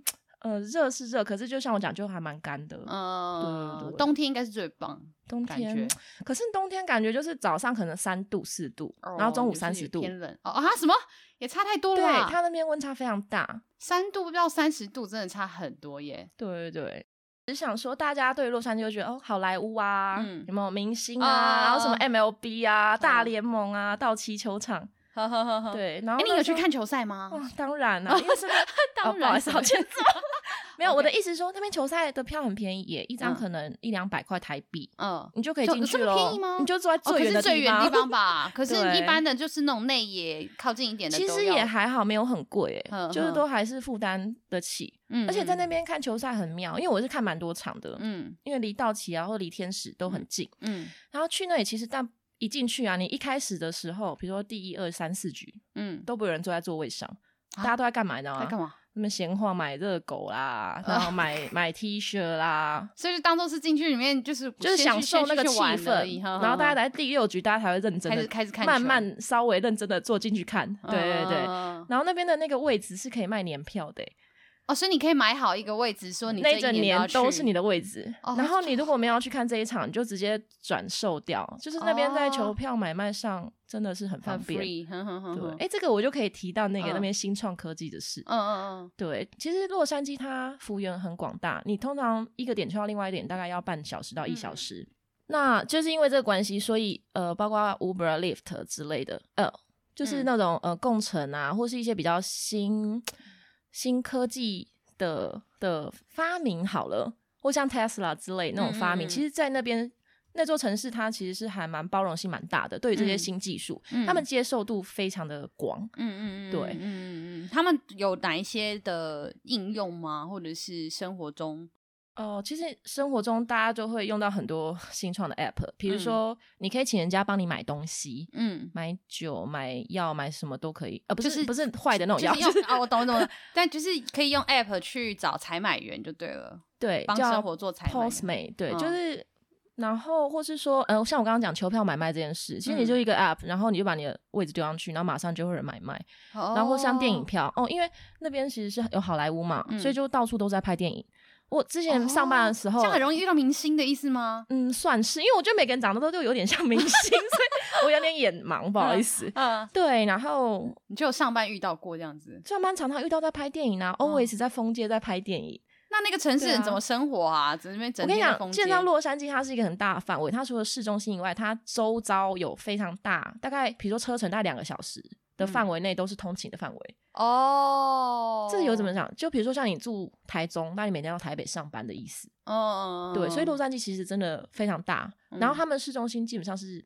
热是热，可是就像我讲，就还蛮干的。嗯，对，冬天应该是最棒。冬天，可是冬天感觉就是早上可能三度四度，然后中午三十度，偏冷。哦啊，什么也差太多了。对，它那边温差非常大，三度到三十度真的差很多耶。对对对，只想说大家对洛杉矶就觉得哦，好莱坞啊，有没有明星啊，然后什么 MLB 啊，大联盟啊，道奇球场。[laughs] 呵呵呵呵，对，然后你有去看球赛吗？当然了，因为是 [laughs] 当然，好欠揍。没有，我的意思是说，那边球赛的票很便宜，耶，一张可能一两百块台币，嗯，你就可以进去了。便宜吗？你就坐在最远的最远地方吧。[laughs] 可是，一般的就是那种内野靠近一点的，其实也还好，没有很贵，哎，就是都还是负担得起。嗯，而且在那边看球赛很妙，因为我是看蛮多场的，嗯，因为离道奇啊或离天使都很近，嗯，然后去那里其实但。一进去啊，你一开始的时候，比如说第一二三四局，嗯，都不有人坐在座位上，大家都在干嘛呢？在干嘛？他们闲话，买热狗啦，[laughs] 然后买买 T 恤啦，所以就当做是进去里面就是就是享受那个气氛，然后大家在第六局，大家才会认真的开始看，慢慢稍微认真的坐进去看，对对对，然后那边的那个位置是可以卖年票的。哦，所以你可以买好一个位置，说你这一整年都是你的位置。哦、然后你如果没有去看这一场，你就直接转售掉。就是那边在球票买卖上真的是很方便。哦、对，哎，这个我就可以提到那个那边新创科技的事。嗯嗯嗯。对，其实洛杉矶它幅员很广大，你通常一个点去到另外一点大概要半小时到一小时。那就是因为这个关系，所以呃，包括 Uber、Lyft 之类的，呃，就是那种、嗯、呃共乘啊，或是一些比较新新科技的的发明好了，或像 Tesla 之类那种发明，嗯嗯嗯，其实，在那边那座城市，它其实是还蛮包容性蛮大的，对于这些新技术，嗯、他们接受度非常的广。嗯嗯嗯，对，嗯嗯嗯，他们有哪一些的应用吗？或者是生活中？哦，其实生活中大家就会用到很多 [laughs] 新创的 app，比如说你可以请人家帮你买东西，嗯，买酒、买药、买什么都可以，呃，不是、就是、不是坏的那种药，就是啊，我懂我懂了，但就是可以用 app 去找采买员就对了，[laughs] 对，帮生活做采买，Postmate，对，嗯、就是，然后或是说，呃，像我刚刚讲球票买卖这件事，其实你就一个 app，、嗯、然后你就把你的位置丢上去，然后马上就会有人买卖，哦、然后像电影票，哦，因为那边其实是有好莱坞嘛，嗯、所以就到处都在拍电影。我之前上班的时候，这样很容易遇到明星的意思吗？嗯，算是，因为我觉得每个人长得都就有点像明星，[laughs] 所以我有点眼盲，不好意思。嗯，对，然后你就有上班遇到过这样子？上班常常遇到在拍电影啊，always 在封街在拍电影。那那个城市人怎么生活啊？我跟你讲，见到洛杉矶，它是一个很大的范围，它除了市中心以外，它周遭有非常大，大概比如说车程大概两个小时。的范围内都是通勤的范围哦，这有怎么讲？就比如说像你住台中，那你每天到台北上班的意思哦，对，所以洛杉矶其实真的非常大，嗯、然后他们市中心基本上是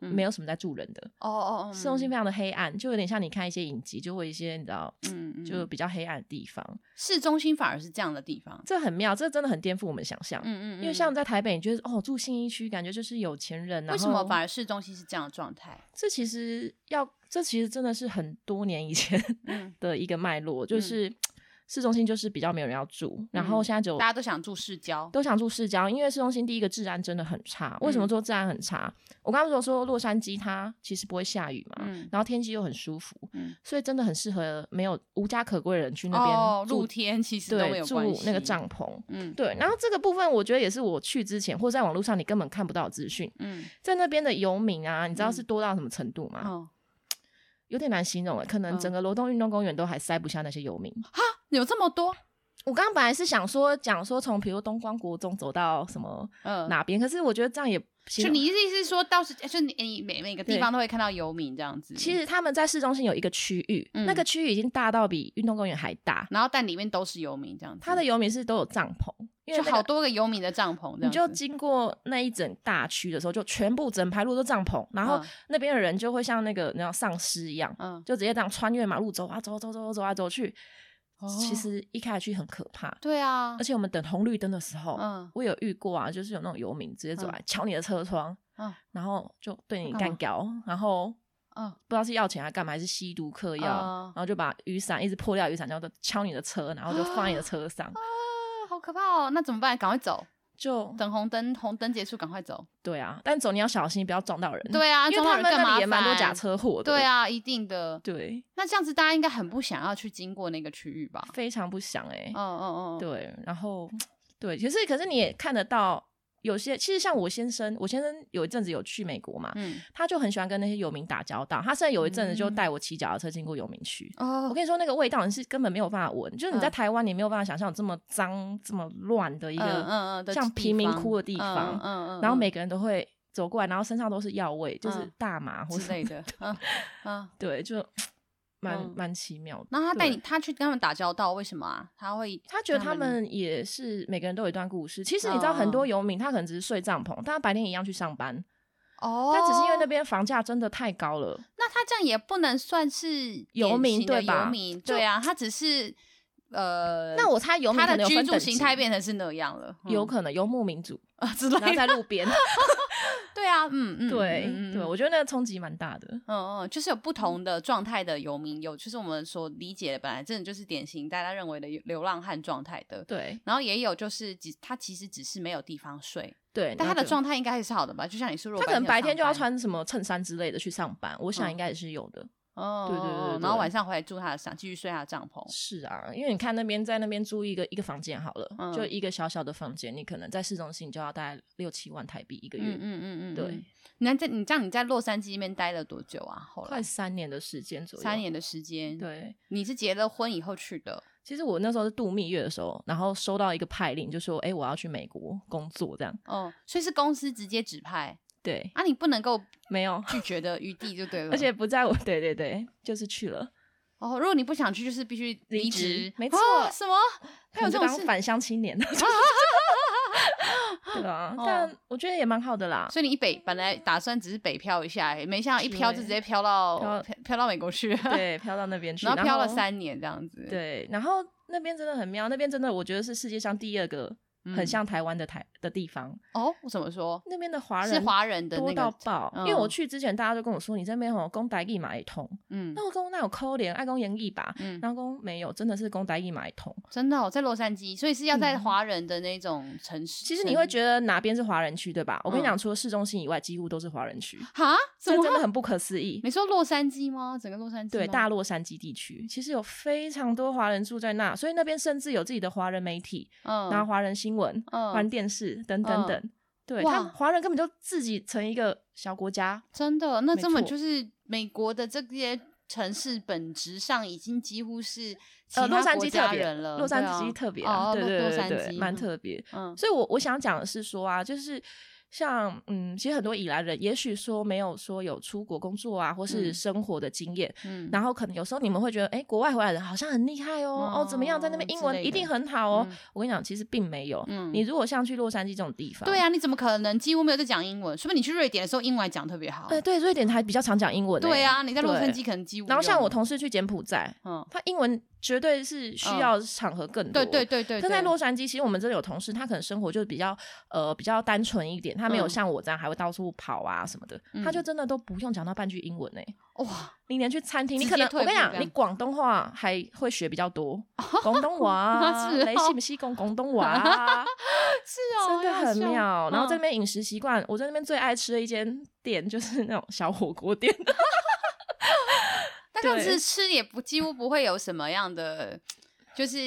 没有什么在住人的哦哦，市中心非常的黑暗，就有点像你看一些影集，就会一些你知道，就比较黑暗的地方，市中心反而是这样的地方，这很妙，这真的很颠覆我们想象，嗯，嗯嗯，因为像在台北，你觉得哦住信义区，感觉就是有钱人，为什么反而市中心是这样的状态？这其实要。这其实真的是很多年以前的一个脉络，嗯、就是市中心就是比较没有人要住，嗯、然后现在就大家都想住市郊，都想住市郊，因为市中心第一个治安真的很差。为什么说治安很差？嗯、我刚刚说说洛杉矶它其实不会下雨嘛，嗯、然后天气又很舒服，嗯、所以真的很适合没有无家可归的人去那边、哦、露天，其实都没有住那个帐篷，嗯，对。然后这个部分我觉得也是我去之前或者在网络上你根本看不到的资讯，嗯，在那边的游民啊，你知道是多到什么程度吗？有点难形容了，可能整个罗东运动公园都还塞不下那些游民。哈，有这么多？我刚刚本来是想说讲说从比如东光国中走到什么哪边，嗯、可是我觉得这样也就你意思是说，到时就你你每每个地方都会看到游民这样子。其实他们在市中心有一个区域，嗯、那个区域已经大到比运动公园还大，然后但里面都是游民这样子。他的游民是都有帐篷。就好多个游民的帐篷，你就经过那一整大区的时候，就全部整排路都帐篷，然后那边的人就会像那个那样丧尸一样，嗯，就直接这样穿越马路走啊走走走走啊走去。其实一开始去很可怕，对啊，而且我们等红绿灯的时候，嗯，我有遇过啊，就是有那种游民直接走来敲你的车窗，嗯，然后就对你干搞，然后嗯，不知道是要钱还干嘛，还是吸毒嗑药，然后就把雨伞一直破掉雨伞，然后就敲你的车，然后就放你的车上。好可怕哦！那怎么办？赶快走，就等红灯，红灯结束，赶快走。对啊，但走你要小心，不要撞到人。对啊，因为他们那里也蛮多假车祸的。对啊，一定的。对，那这样子大家应该很不想要去经过那个区域吧？非常不想哎、欸。嗯嗯嗯。对，然后 [tsk] 对，可是可是你也看得到。有些其实像我先生，我先生有一阵子有去美国嘛，嗯，他就很喜欢跟那些游民打交道。他甚至有一阵子就带我骑脚踏车经过游民区。哦，我跟你说那个味道你是根本没有办法闻，就是你在台湾你没有办法想象有这么脏、这么乱的一个，嗯嗯，像贫民窟的地方，嗯嗯，然后每个人都会走过来，然后身上都是药味，就是大麻或之类的，嗯嗯，[laughs] 对，就。蛮蛮奇妙的。那他带你，他去跟他们打交道，为什么啊？他会，他觉得他们也是每个人都有一段故事。其实你知道，很多游民他可能只是睡帐篷，但他白天一样去上班。哦，他只是因为那边房价真的太高了。那他这样也不能算是游民对吧？游民对啊，他只是呃，那我猜游民他的居住形态变成是那样了，有可能游牧民族 [laughs] 啊之类的，在路边。[laughs] [laughs] 对啊，嗯嗯，对对，我觉得那个冲击蛮大的。嗯嗯，就是有不同的状态的游民，有就是我们所理解的，本来真的就是典型大家认为的流浪汉状态的。对，然后也有就是只他其实只是没有地方睡。对，但他的状态应该也是好的吧？就像你说，他可能白天就要穿什么衬衫之类的去上班，我想应该也是有的。哦，对对对，然后晚上回来住他的帐，继续睡他的帐篷。是啊，因为你看那边在那边租一个一个房间好了，就一个小小的房间，你可能在市中心就要大概六七万台币一个月。嗯嗯嗯，对。那在你这样你在洛杉矶那边待了多久啊？后来快三年的时间左右。三年的时间。对。你是结了婚以后去的？其实我那时候是度蜜月的时候，然后收到一个派令，就说：“哎，我要去美国工作。”这样。哦，所以是公司直接指派。对。啊，你不能够没有拒绝的余地就对了。[laughs] 而且不在我，对对对，就是去了。哦，如果你不想去，就是必须离职。没错。什么？[laughs] 还有这种返乡青年。[laughs] 对啊，但我觉得也蛮好的啦。所以你一北本来打算只是北漂一下，没想到一漂就直接漂到漂漂到美国去，对，漂到那边去，然后漂了三年这样子。对，然后那边真的很妙，那边真的我觉得是世界上第二个。很像台湾的台的地方哦，我怎么说？那边的华人是华人的多到爆，因为我去之前大家都跟我说，你这边吼公台语嘛会通，嗯，那我公那有可怜爱讲英语吧，嗯，然后公没有，真的是公台语嘛会通，真的哦，在洛杉矶，所以是要在华人的那种城市。其实你会觉得哪边是华人区对吧？我跟你讲，除了市中心以外，几乎都是华人区。哈，这真的很不可思议。你说洛杉矶吗？整个洛杉矶？对，大洛杉矶地区其实有非常多华人住在那，所以那边甚至有自己的华人媒体，嗯，然后华人新闻，嗯。电视等等等，嗯、对哇他华人根本就自己成一个小国家，真的，那根本就是美国的这些城市本质上已经几乎是呃洛杉矶特别了。洛杉矶特别，哦、对对对对，蛮特别。嗯，所以我我想讲的是说啊，就是。像嗯，其实很多以来人，也许说没有说有出国工作啊，或是生活的经验，嗯，然后可能有时候你们会觉得，哎，国外回来的人好像很厉害哦，哦，怎么样，在那边英文一定很好哦。我跟你讲，其实并没有。嗯，你如果像去洛杉矶这种地方，对啊，你怎么可能几乎没有在讲英文？说不定你去瑞典的时候，英文还讲特别好。对对，瑞典还比较常讲英文。对啊，你在洛杉矶可能几乎。然后像我同事去柬埔寨，嗯，他英文。绝对是需要场合更多，对对对对。但在洛杉矶，其实我们这里有同事，他可能生活就是比较呃比较单纯一点，他没有像我这样还会到处跑啊什么的，他就真的都不用讲到半句英文呢。哇，你连去餐厅，你可能我跟你讲，你广东话还会学比较多，[laughs] 广东话，[laughs] 你是不是讲广东话？[laughs] 是哦，真的很妙。然后在那边饮食习惯，我在那边最爱吃的一间店就是那种小火锅店。但是吃也不几乎不会有什么样的。就是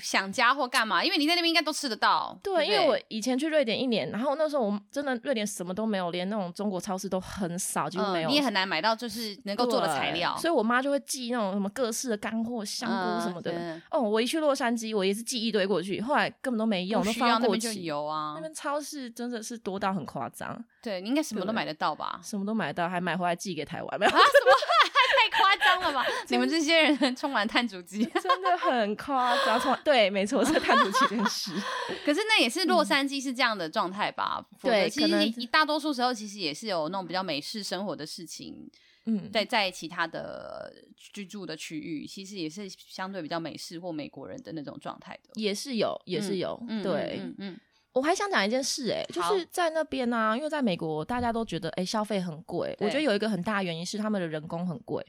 想家或干嘛，因为你在那边应该都吃得到。对，对对，因为我以前去瑞典一年，然后那时候我真的瑞典什么都没有，连那种中国超市都很少，几乎没有。嗯、你也很难买到就是能够做的材料，所以我妈就会寄那种什么各式的干货、香菇什么的。嗯、哦，我一去洛杉矶，我也是寄一堆过去，后来根本都没用，都放过期。有啊，那边超市真的是多到很夸张。对，你应该什么都买得到吧？什么都买得到，还买回来寄给台湾。没有？啊、什么？太夸张了吧？[laughs] 你们这些人充满碳足迹，[laughs] 真的很夸张。充对，没错，是碳足迹这件事。[laughs] 可是那也是洛杉矶是这样的状态吧？嗯、对，其实一大多数时候其实也是有那种比较美式生活的事情。嗯，在在其他的居住的区域，其实也是相对比较美式或美国人的那种状态的，也是有，也是有。嗯、对，嗯，嗯，嗯，我还想讲一件事、欸，哎，就是在那边呢、啊，因为在美国大家都觉得，哎、欸，消费很贵。我觉得有一个很大的原因是他们的人工很贵。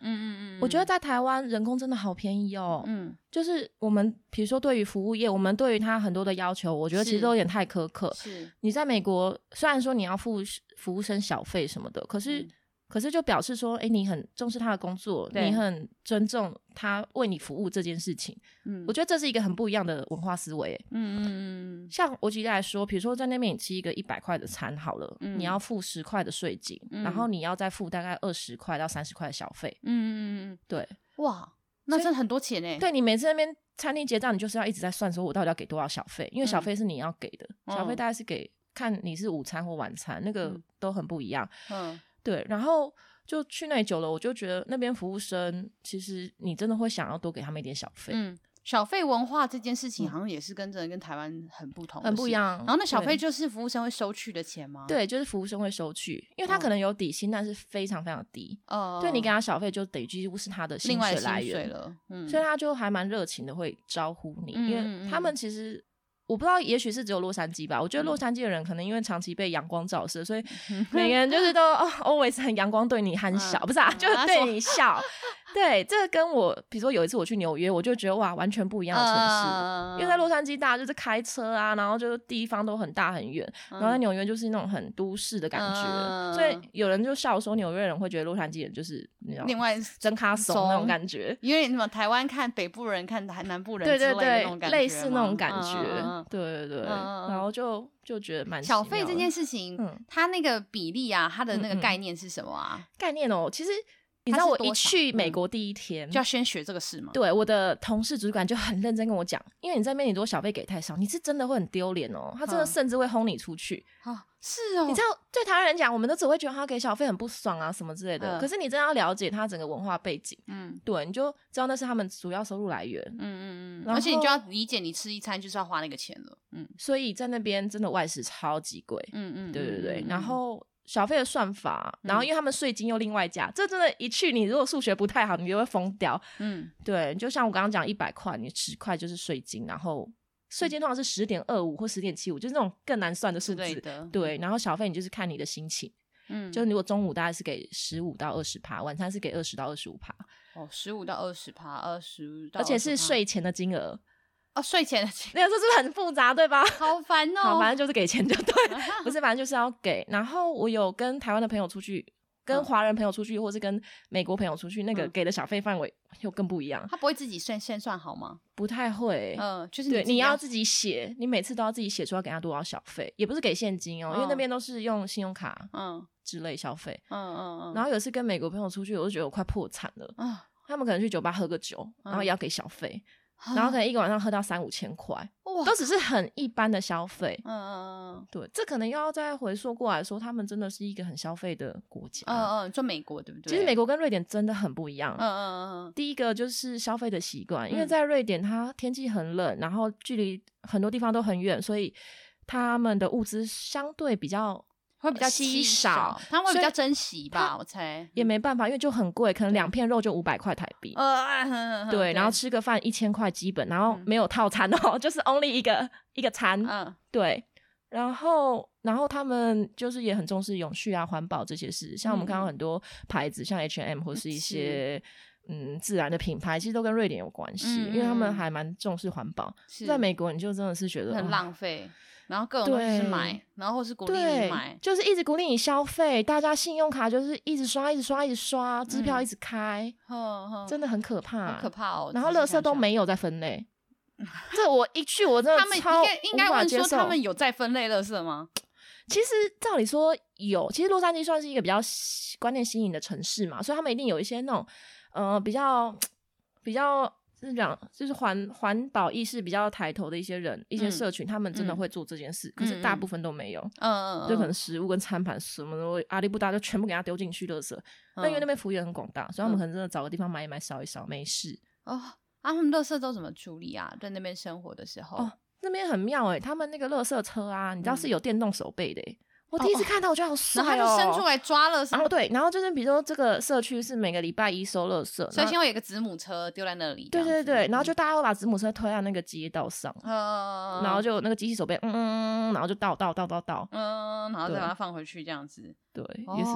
嗯嗯嗯，我觉得在台湾人工真的好便宜哦。嗯，就是我们比如说对于服务业，我们对于他很多的要求，我觉得其实都有点太苛刻。是，你在美国虽然说你要付服务生小费什么的，可是。嗯可是就表示说，哎、欸，你很重视他的工作，你很尊重他为你服务这件事情。嗯，我觉得这是一个很不一样的文化思维。嗯嗯嗯。像我举例来说，比如说在那边你吃一个一百块的餐好了，嗯、你要付十块的税金，嗯、然后你要再付大概二十块到三十块的小费。嗯嗯嗯。对。哇，那真的很多钱呢。对，你每次那边餐厅结账，你就是要一直在算，说我到底要给多少小费？因为小费是你要给的，嗯、小费大概是给看你是午餐或晚餐，那个都很不一样。嗯。对，然后就去那里久了，我就觉得那边服务生其实你真的会想要多给他们一点小费。嗯，小费文化这件事情好像也是跟真的跟台湾很不同，很不一样。然后那小费就是服务生会收取的钱吗？对，就是服务生会收取，因为他可能有底薪，但是非常非常低。哦，对，你给他小费就等于几乎是他的薪水来源了。嗯，所以他就还蛮热情的会招呼你，因为他们其实。我不知道，也许是只有洛杉矶吧。我觉得洛杉矶的人可能因为长期被阳光照射，所以 [laughs] 每个人就是都 always 很阳光，对你憨笑，不是啊，就是对你笑。对，这个跟我，比如说有一次我去纽约，我就觉得哇，完全不一样的城市。因为在洛杉矶，大家就是开车啊，然后就是地方都很大很远，然后在纽约就是那种很都市的感觉。所以有人就笑说，纽约人会觉得洛杉矶人就是你知道，另外真卡怂那种感觉，因为什么台湾看北部人看南部人，对对对，类似那种感觉。对对对，然后就就觉得蛮小费这件事情，嗯，它那个比例啊，它的那个概念是什么啊？概念哦，其实你知道我一去美国第一天、嗯、就要先学这个事吗？对，我的同事主管就很认真跟我讲，因为你在那边你多小费给太少，你是真的会很丢脸哦。他真的甚至会轰你出去。啊、嗯，是哦。你知道，对台湾人讲，我们都只会觉得他给小费很不爽啊什么之类的。嗯、可是你真的要了解他整个文化背景，嗯，对，你就知道那是他们主要收入来源。嗯嗯嗯。而且你就要理解，你吃一餐就是要花那个钱了。嗯。所以在那边真的外食超级贵。嗯嗯。对对对。然后。小费的算法，然后因为他们税金又另外加，嗯、这真的，一去你如果数学不太好，你就会疯掉。嗯，对，就像我刚刚讲，一百块，你十块就是税金，然后税金通常是十点二五或十点七五，就是那种更难算的数字。对，对，然后小费你就是看你的心情，嗯，就是如果中午大概是给十五到二十趴，晚餐是给二十到二十五趴。哦，十五到二十趴，二十，而且是税前的金额。哦，税前的钱，[laughs] 那个是不是很复杂，对吧？[laughs] 好烦哦。好，反正就是给钱就对，[laughs] 不是，反正就是要给。然后我有跟台湾的朋友出去，跟华人朋友出去，或是跟美国朋友出去，那个给的小费范围又更不一样。他不会自己算先算好吗？不太会。嗯，就是对，你要自己写，你每次都要自己写出要给他多少小费，也不是给现金哦，因为那边都是用信用卡，嗯，之类消费。嗯嗯嗯。然后有次跟美国朋友出去，我就觉得我快破产了。啊，他们可能去酒吧喝个酒，然后也要给小费。然后可能一个晚上喝到三五千块，哇都只是很一般的消费。嗯嗯嗯，对，这可能又要再回溯过来说，他们真的是一个很消费的国家。嗯嗯，就美国对不对？其实美国跟瑞典真的很不一样。嗯嗯嗯，第一个就是消费的习惯，因为在瑞典它天气很冷，然后距离很多地方都很远，所以他们的物资相对比较。会比较稀少，他们会比较珍惜吧，我猜也没办法，因为就很贵，可能两片肉就五百块台币。呃，对，然后吃个饭一千块基本，然后没有套餐哦，[laughs] 就是 only 一个一个餐。嗯，对，然后然后他们就是也很重视永续啊、环保这些事，像我们看到很多牌子，像 H&M 或是一些嗯自然的品牌，其实都跟瑞典有关系，因为他们还蛮重视环保。在美国，你就真的是觉得很浪费。然后各种东西买，然后是鼓励你买，就是一直鼓励你消费。大家信用卡就是一直刷，一直刷，一直刷，支票一直开，嗯、真的很可怕，很可怕哦。然后垃圾都没有在分类，这我一去我真的超。应该问说他们有在分类垃圾吗？[tsk] 其实照理说有，其实洛杉矶算是一个比较观念新颖的城市嘛，所以他们一定有一些那种呃比较比较。[tsk] 是讲，就是环环保意识比较抬头的一些人，一些社群，他们真的会做这件事，可是大部分都没有。嗯嗯，就可能食物跟餐盘什么的，阿里不达就全部给他丢进去垃圾。那因为那边幅员很广大，所以他们可能真的找个地方买一买，扫一扫，没事。哦，啊，他们垃圾都怎么处理啊？在那边生活的时候，哦，那边很妙诶，他们那个垃圾车啊，你知道是有电动手背的诶。我第一次看到，我觉得好帅哦！然后他就伸出来抓了，然后对，然后就是比如说这个社区是每个礼拜一收垃圾，所以先会有一个子母车丢在那里。对对对，然后就大家会把子母车推到那个街道上，嗯，然后就那个机器手臂，嗯，然后就倒倒倒倒倒，嗯，然后再把它放回去这样子。对，也是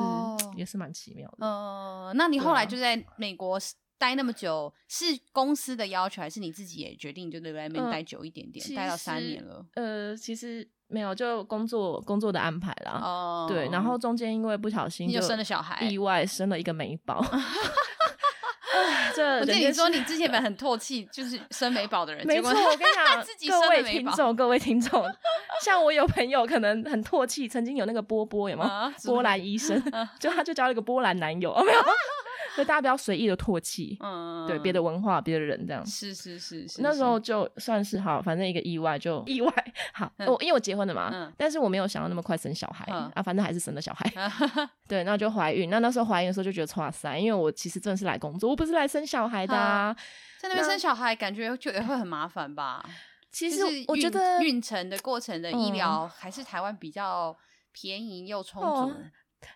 也是蛮奇妙的。嗯，那你后来就在美国待那么久，是公司的要求，还是你自己也决定就在外面待久一点点，待到三年了？呃，其实。没有，就工作工作的安排啦。哦，对，然后中间因为不小心就生了小孩，意外生了一个美宝。[laughs] 这我跟你说，你之前本来很唾弃就是生美宝的人，[laughs] 没错。我跟你讲，各位听众，各位听众，[laughs] 像我有朋友可能很唾弃，曾经有那个波波，有没有？波兰医生，就他就交了一个波兰男友，哦没有。所以大家不要随意的唾弃，嗯，对别的文化、别的人这样。是是是是。那时候就算是好，反正一个意外就意外好。我因为我结婚了嘛，但是我没有想到那么快生小孩啊，反正还是生了小孩。[laughs] 对，那就怀孕。那那时候怀孕的时候就觉得哇塞，因为我其实真的是来工作，我不是来生小孩的。在那边生小孩，感觉就也会很麻烦吧？[laughs] 其实我觉得孕程的过程的医疗还是台湾比较便宜又充足。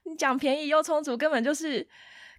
你讲便宜又充足，根本就是。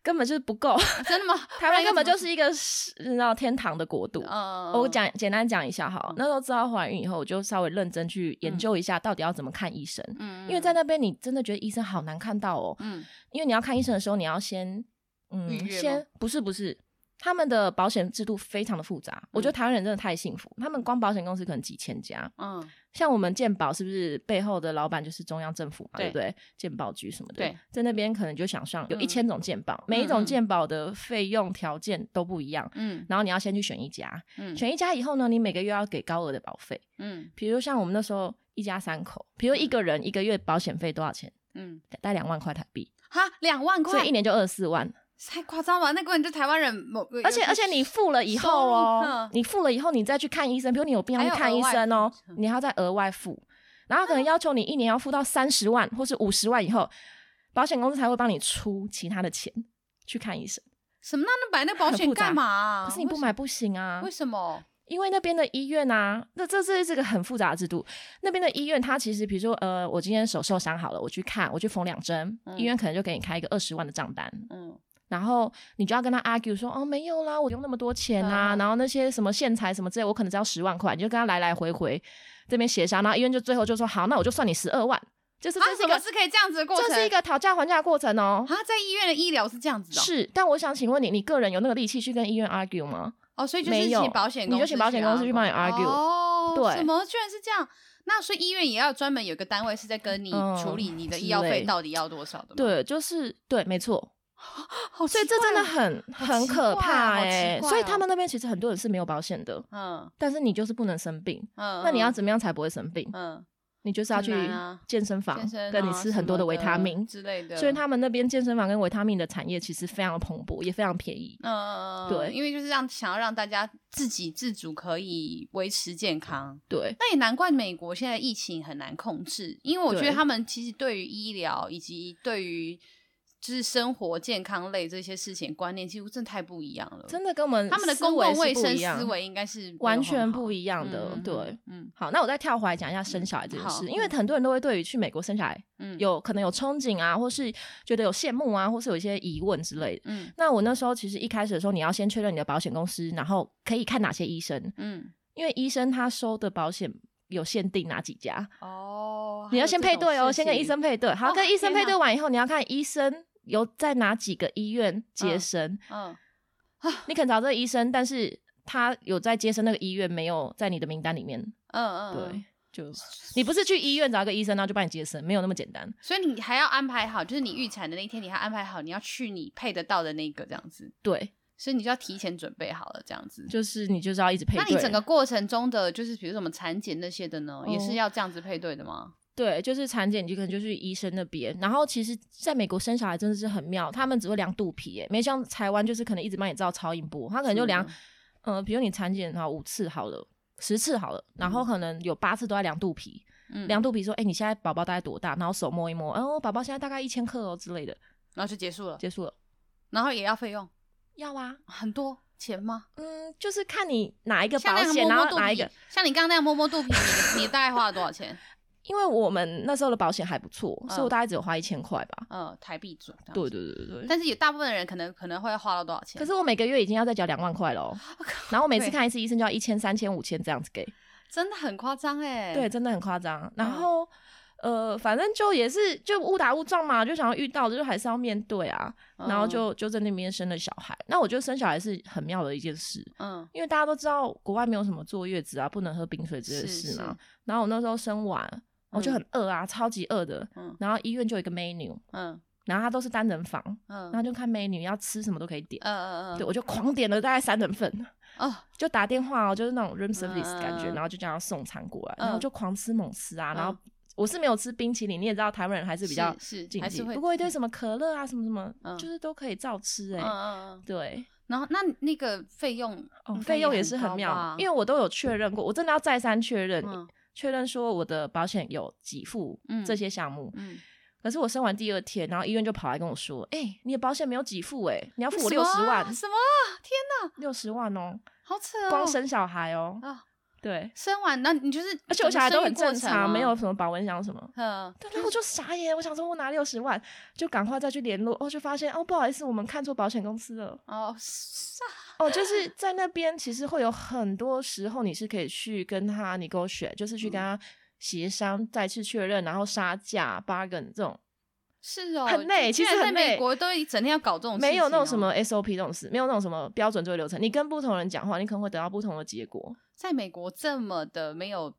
根本就是不够，[laughs] 真的吗？[laughs] 台湾根本就是一个你知道天堂的国度。嗯，我讲简单讲一下哈。那时候知道怀孕以后，我就稍微认真去研究一下，到底要怎么看医生。嗯，因为在那边你真的觉得医生好难看到哦。嗯，因为你要看医生的时候，你要先嗯先不是不是，他们的保险制度非常的复杂。我觉得台湾人真的太幸福，他们光保险公司可能几千家。嗯。像我们健保是不是背后的老板就是中央政府嘛？对不对？健保局什么的，对，在那边可能就想上有一千种健保，每一种健保的费用条件都不一样。嗯，然后你要先去选一家，嗯，选一家以后呢，你每个月要给高额的保费。嗯，比如像我们那时候一家三口，比如一个人一个月保险费多少钱？嗯，大概两万块台币。哈，两万块，所以一年就二十四万。太夸张了，那根本就台湾人某，而且而且你付了以后哦，你付了以后你再去看医生，比如你有病要去看医生哦，你还要再额外付，然后可能要求你一年要付到三十万或是五十万以后，保险公司才会帮你出其他的钱去看医生。什么？那那买那保险干嘛啊？[laughs] 可是你不买不行啊？为什么？因为那边的医院啊，那这这是个很复杂的制度。那边的医院，它其实比如说，呃，我今天手受伤好了，我去看，我去缝两针，嗯、医院可能就给你开一个二十万的账单。嗯，然后你就要跟他 argue 说，哦，没有啦，我用那么多钱啊，嗯、然后那些什么线材什么之类，我可能只要十万块，你就跟他来来回回这边协商，然后医院就最后就说，好，那我就算你十二万。就是这是一个、啊、是可以这样子的过程，这是一个讨价还价的过程哦。啊，在医院的医疗是这样子的、哦。是，但我想请问你，你个人有那个力气去跟医院 argue 吗？哦，所以就是请保险公司，你就请保险公司去帮你 argue。哦，对，什么居然是这样？那所以医院也要专门有个单位是在跟你处理你的医药费到底要多少的吗？对，就是对，没错。哦、所以这真的很很可怕哎、欸。哦、所以他们那边其实很多人是没有保险的。嗯。但是你就是不能生病。嗯。那你要怎么样才不会生病？嗯。你就是要去健身房，跟你吃很多的维他命之类的，所以他们那边健身房跟维他命的产业其实非常的蓬勃，也非常便宜。嗯，对，因为就是让想要让大家自给自足，可以维持健康。对，那也难怪美国现在疫情很难控制，因为我觉得他们其实对于医疗以及对于。就是生活健康类这些事情观念，几乎真的太不一样了。真的跟我们他们的公共卫生思维应该是完全不一样的。嗯、对，嗯，好，那我再跳回来讲一下生小孩这件事，嗯、因为很多人都会对于去美国生小孩，嗯，有可能有憧憬啊，或是觉得有羡慕啊，或是有一些疑问之类的。嗯，那我那时候其实一开始的时候，你要先确认你的保险公司，然后可以看哪些医生，嗯，因为医生他收的保险有限定哪几家哦，你要先配对哦，先跟医生配对，好，哦、跟医生配对完以后，你要看医生。有在哪几个医院接生？嗯，嗯你肯找这个医生，但是他有在接生那个医院没有在你的名单里面。嗯嗯，对，就你不是去医院找一个医生，然后就帮你接生，没有那么简单。所以你还要安排好，就是你预产的那一天，你还安排好你要去你配得到的那个这样子。对，所以你就要提前准备好了，这样子。就是你就是要一直配对。那你整个过程中的就是比如什么产检那些的呢，也是要这样子配对的吗？对，就是产检，你可能就去医生那边。然后其实在美国生小孩真的是很妙，他们只会量肚皮，诶，没像台湾就是可能一直帮你照超音波，他可能就量，嗯、呃，比如你产检哈五次好了，十次好了，然后可能有八次都在量肚皮，嗯、量肚皮说，哎，你现在宝宝大概多大？然后手摸一摸，哦，宝宝现在大概一千克哦之类的，然后就结束了，结束了，然后也要费用，要啊，很多钱吗？嗯，就是看你哪一个保险，然后哪一个，像你刚刚那样摸摸肚皮，你你大概花了多少钱？[laughs] 因为我们那时候的保险还不错，嗯、所以我大概只有花一千块吧。嗯，台币准。对对对对。但是有大部分的人可能可能会花到多少钱？可是我每个月已经要再缴两万块了，哦，然后我每次看一次医生就要一千、三千、五千这样子给，真的很夸张哎。对，真的很夸张。然后、嗯、呃，反正就也是就误打误撞嘛，就想要遇到的就还是要面对啊。然后就就在那边生了小孩。那我觉得生小孩是很妙的一件事，嗯，因为大家都知道国外没有什么坐月子啊，不能喝冰水这些事嘛。然后我那时候生完。我就很饿啊，超级饿的。嗯，然后医院就有一个 menu，嗯，然后它都是单人房，嗯，然后就看 menu 要吃什么都可以点，嗯嗯嗯，对，我就狂点了大概三人份，哦，[laughs] 就打电话哦，就是那种 room service 感觉，然后就这样送餐过来，然后就狂吃猛吃啊，然后我是没有吃冰淇淋，你也知道台湾人还是比较是禁忌，不过一堆什么可乐啊什么什么，就是都可以照吃哎，嗯嗯嗯，对，然后那那个费用，哦，费用也是很妙，因为我都有确认过，我真的要再三确认。确认说我的保险有给付这些项目，嗯，嗯，可是我生完第二天，然后医院就跑来跟我说：“哎、欸，你的保险没有给付，哎，你要付我六十万。”什么？天哪，六十万哦，好扯哦，光生小孩哦。啊对，生完那你就是，而且我小孩都很正常，没有什么保温箱什么。嗯，对，然后我就傻眼，我想说我拿六十万，就赶快再去联络，哦，就发现哦，不好意思，我们看错保险公司了。哦，哦，就是在那边，其实会有很多时候你是可以去跟他 negotiate，就是去跟他协商，再次确认，然后杀价 bargain 这种。是哦，很累。其实在美国都整天要搞这种事，没有那种什么 SOP 这种事，没有那种什么标准作业流程。你跟不同人讲话，你可能会得到不同的结果。在美国这么的没有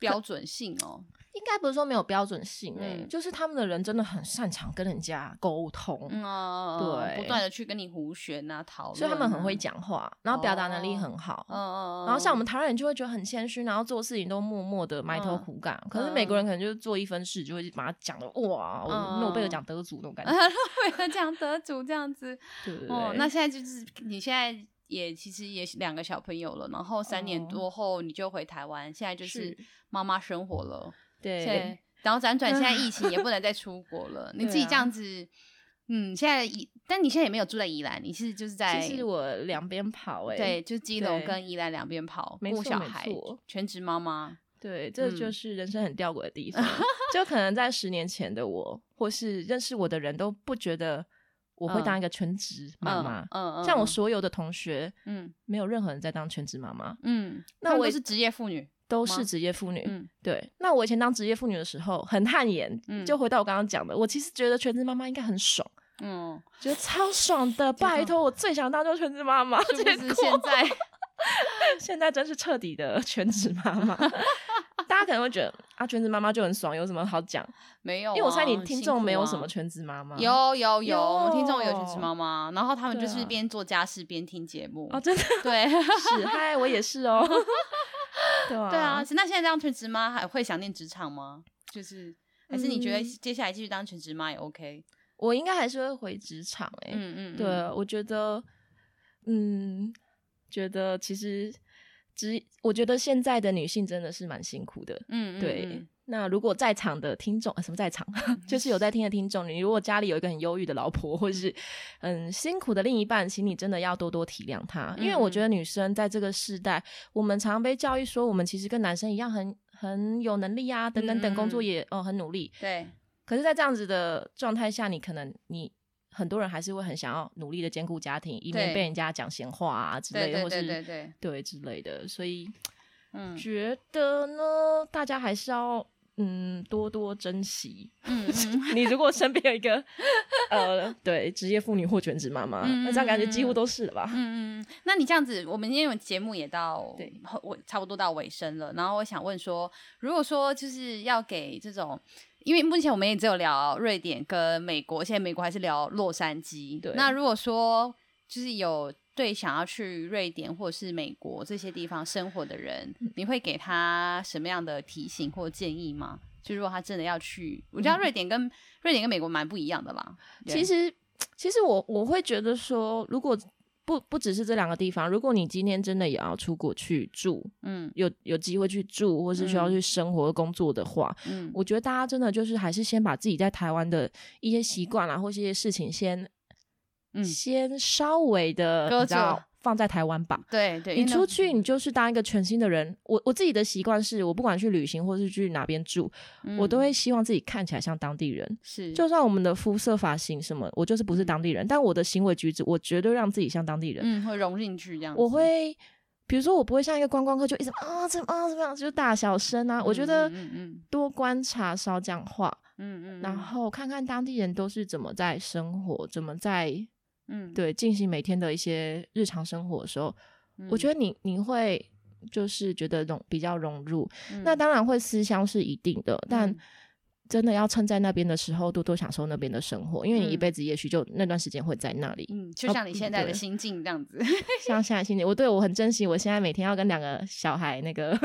标准性哦。[laughs] 应该不是说没有标准性诶、欸嗯，就是他们的人真的很擅长跟人家沟通，嗯、对，不断的去跟你胡旋啊讨论，所以他们很会讲话，然后表达能力很好，嗯、哦、嗯，然后像我们台湾人就会觉得很谦虚，然后做事情都默默的埋头苦干、嗯，可是美国人可能就是做一分事就会把它讲的哇，诺贝尔奖得主那种感觉，[laughs] 诺贝尔奖得主这样子，对，对，对。哦，那现在就是你现在也其实也是两个小朋友了，然后三年多后你就回台湾，现在就是妈妈生活了。对，然后辗转现在疫情也不能再出国了。[laughs] 你自己这样子，嗯，现在宜，但你现在也没有住在宜兰，你是就是在，其实我两边跑哎、欸，对，就基隆跟宜兰两边跑，顾小孩，全职妈妈。对，[laughs] 这就是人生很吊诡的地方。[laughs] 嗯、就可能在十年前的我，或是认识我的人都不觉得我会当一个全职妈妈。嗯嗯，像我所有的同学，嗯，没有任何人在当全职妈妈。嗯，那我也是职业妇女。都是职业妇女，嗯，对。那我以前当职业妇女的时候很汗颜，嗯，就回到我刚刚讲的，我其实觉得全职妈妈应该很爽，嗯，觉得超爽的。[laughs] 拜托，我最想当就是全职妈妈。是不是现在？[laughs] 现在真是彻底的全职妈妈。[laughs] 大家可能会觉得啊，全职妈妈就很爽，有什么好讲？没有、啊，因为我猜你听众没有什么全职妈妈。有有有，听众有全职妈妈，然后他们就是边做家事边听节目。哦，真的？对，是嗨，我也是哦。[laughs] 对啊，对啊，那现在当全职妈还会想念职场吗？就是还是你觉得接下来继续当全职妈也 OK？我应该还是会回职场哎、欸，嗯嗯，对，我觉得，嗯，觉得其实只，我觉得现在的女性真的是蛮辛苦的，嗯，嗯，对。嗯那如果在场的听众，什么在场，[laughs] 就是有在听的听众，你如果家里有一个很忧郁的老婆，或者是很辛苦的另一半，请你真的要多多体谅她，因为我觉得女生在这个世代，我们常被教育说，我们其实跟男生一样很很有能力啊，等等等，工作也哦很努力。对。可是，在这样子的状态下，你可能你很多人还是会很想要努力的兼顾家庭，以免被人家讲闲话啊之类的，或是对对对之类的。所以，嗯，觉得呢，大家还是要。嗯，多多珍惜。嗯，嗯 [laughs] 你如果身边有一个呃，对，职业妇女或全职妈妈，那这样感觉几乎都是了吧？嗯嗯。那你这样子，我们因为节目也到对，我差不多到尾声了。然后我想问说，如果说就是要给这种，因为目前我们也只有聊瑞典跟美国，现在美国还是聊洛杉矶。对。那如果说就是有对想要去瑞典或者是美国这些地方生活的人，你会给他什么样的提醒或建议吗？就如果他真的要去，我觉得瑞典跟、嗯、瑞典跟美国蛮不一样的啦。其实，其实我我会觉得说，如果不不只是这两个地方，如果你今天真的也要出国去住，嗯，有有机会去住，或是需要去生活工作的话，嗯，我觉得大家真的就是还是先把自己在台湾的一些习惯啦，或是一些事情先。嗯，先稍微的，你知道，放在台湾吧。对对，你出去，你就是当一个全新的人。我我自己的习惯是，我不管去旅行或是去哪边住，嗯，我都会希望自己看起来像当地人。是，就算我们的肤色、发型什么，我就是不是当地人，嗯，但我的行为举止，我绝对让自己像当地人。嗯，会融进去这样。我会，比如说，我不会像一个观光客，就一直啊怎么啊怎么样，就大小声啊，嗯。我觉得，嗯嗯，多观察，少讲话。嗯嗯，然后看看当地人都是怎么在生活，怎么在。嗯，对，进行每天的一些日常生活的时候，嗯、我觉得你你会就是觉得融比较融入，嗯、那当然会思乡是一定的，嗯、但真的要趁在那边的时候多多享受那边的生活，因为你一辈子也许就那段时间会在那里，嗯，就像你现在的心境这样子，像现在心境，我对我很珍惜，我现在每天要跟两个小孩那个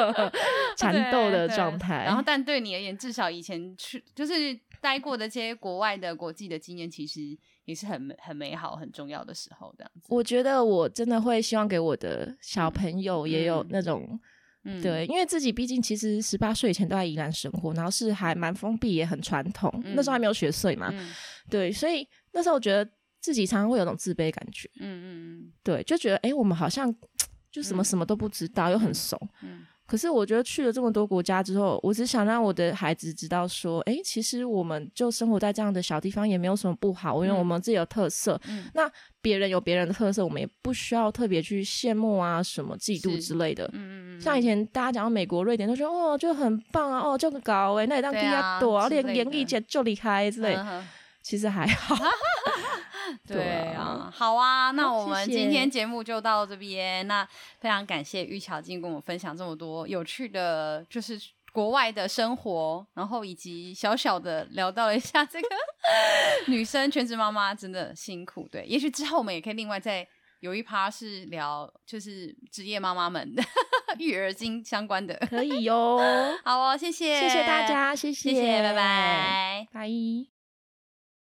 [laughs] 缠斗的状态，然后。但对你而言，至少以前去就是待过的这些国外的国际的经验，其实。也是很很美好、很重要的时候，这样子。我觉得我真的会希望给我的小朋友也有那种，嗯，对，因为自己毕竟其实十八岁以前都在宜兰生活，然后是还蛮封闭，也很传统，嗯，那时候还没有学岁嘛，嗯，对，所以那时候我觉得自己常常会有种自卑感觉，嗯嗯嗯，对，就觉得哎，我们好像 [tsk] 就什么什么都不知道，嗯，又很怂，嗯。可是我觉得去了这么多国家之后，我只想让我的孩子知道说，哎，其实我们就生活在这样的小地方也没有什么不好，因为我们自己有特色。嗯，那别人有别人的特色，我们也不需要特别去羡慕啊、什么嫉妒之类的。嗯嗯嗯。像以前大家讲到美国、瑞典，都说哦就很棒啊，哦就高哎，那也当地下多，连连一节就离开之类。其实还好。[laughs] [laughs] 对啊，好啊，那我们今天节目就到这边。那非常感谢玉巧今天跟我们分享这么多有趣的，就是国外的生活，然后以及小小的聊到了一下这个 [laughs] 女生全职妈妈真的辛苦。对，也许之后我们也可以另外再有一趴是聊，就是职业妈妈们的育儿经相关的，可以哟。[laughs] 好哦，谢谢，谢谢大家，谢谢，谢谢，拜拜，拜。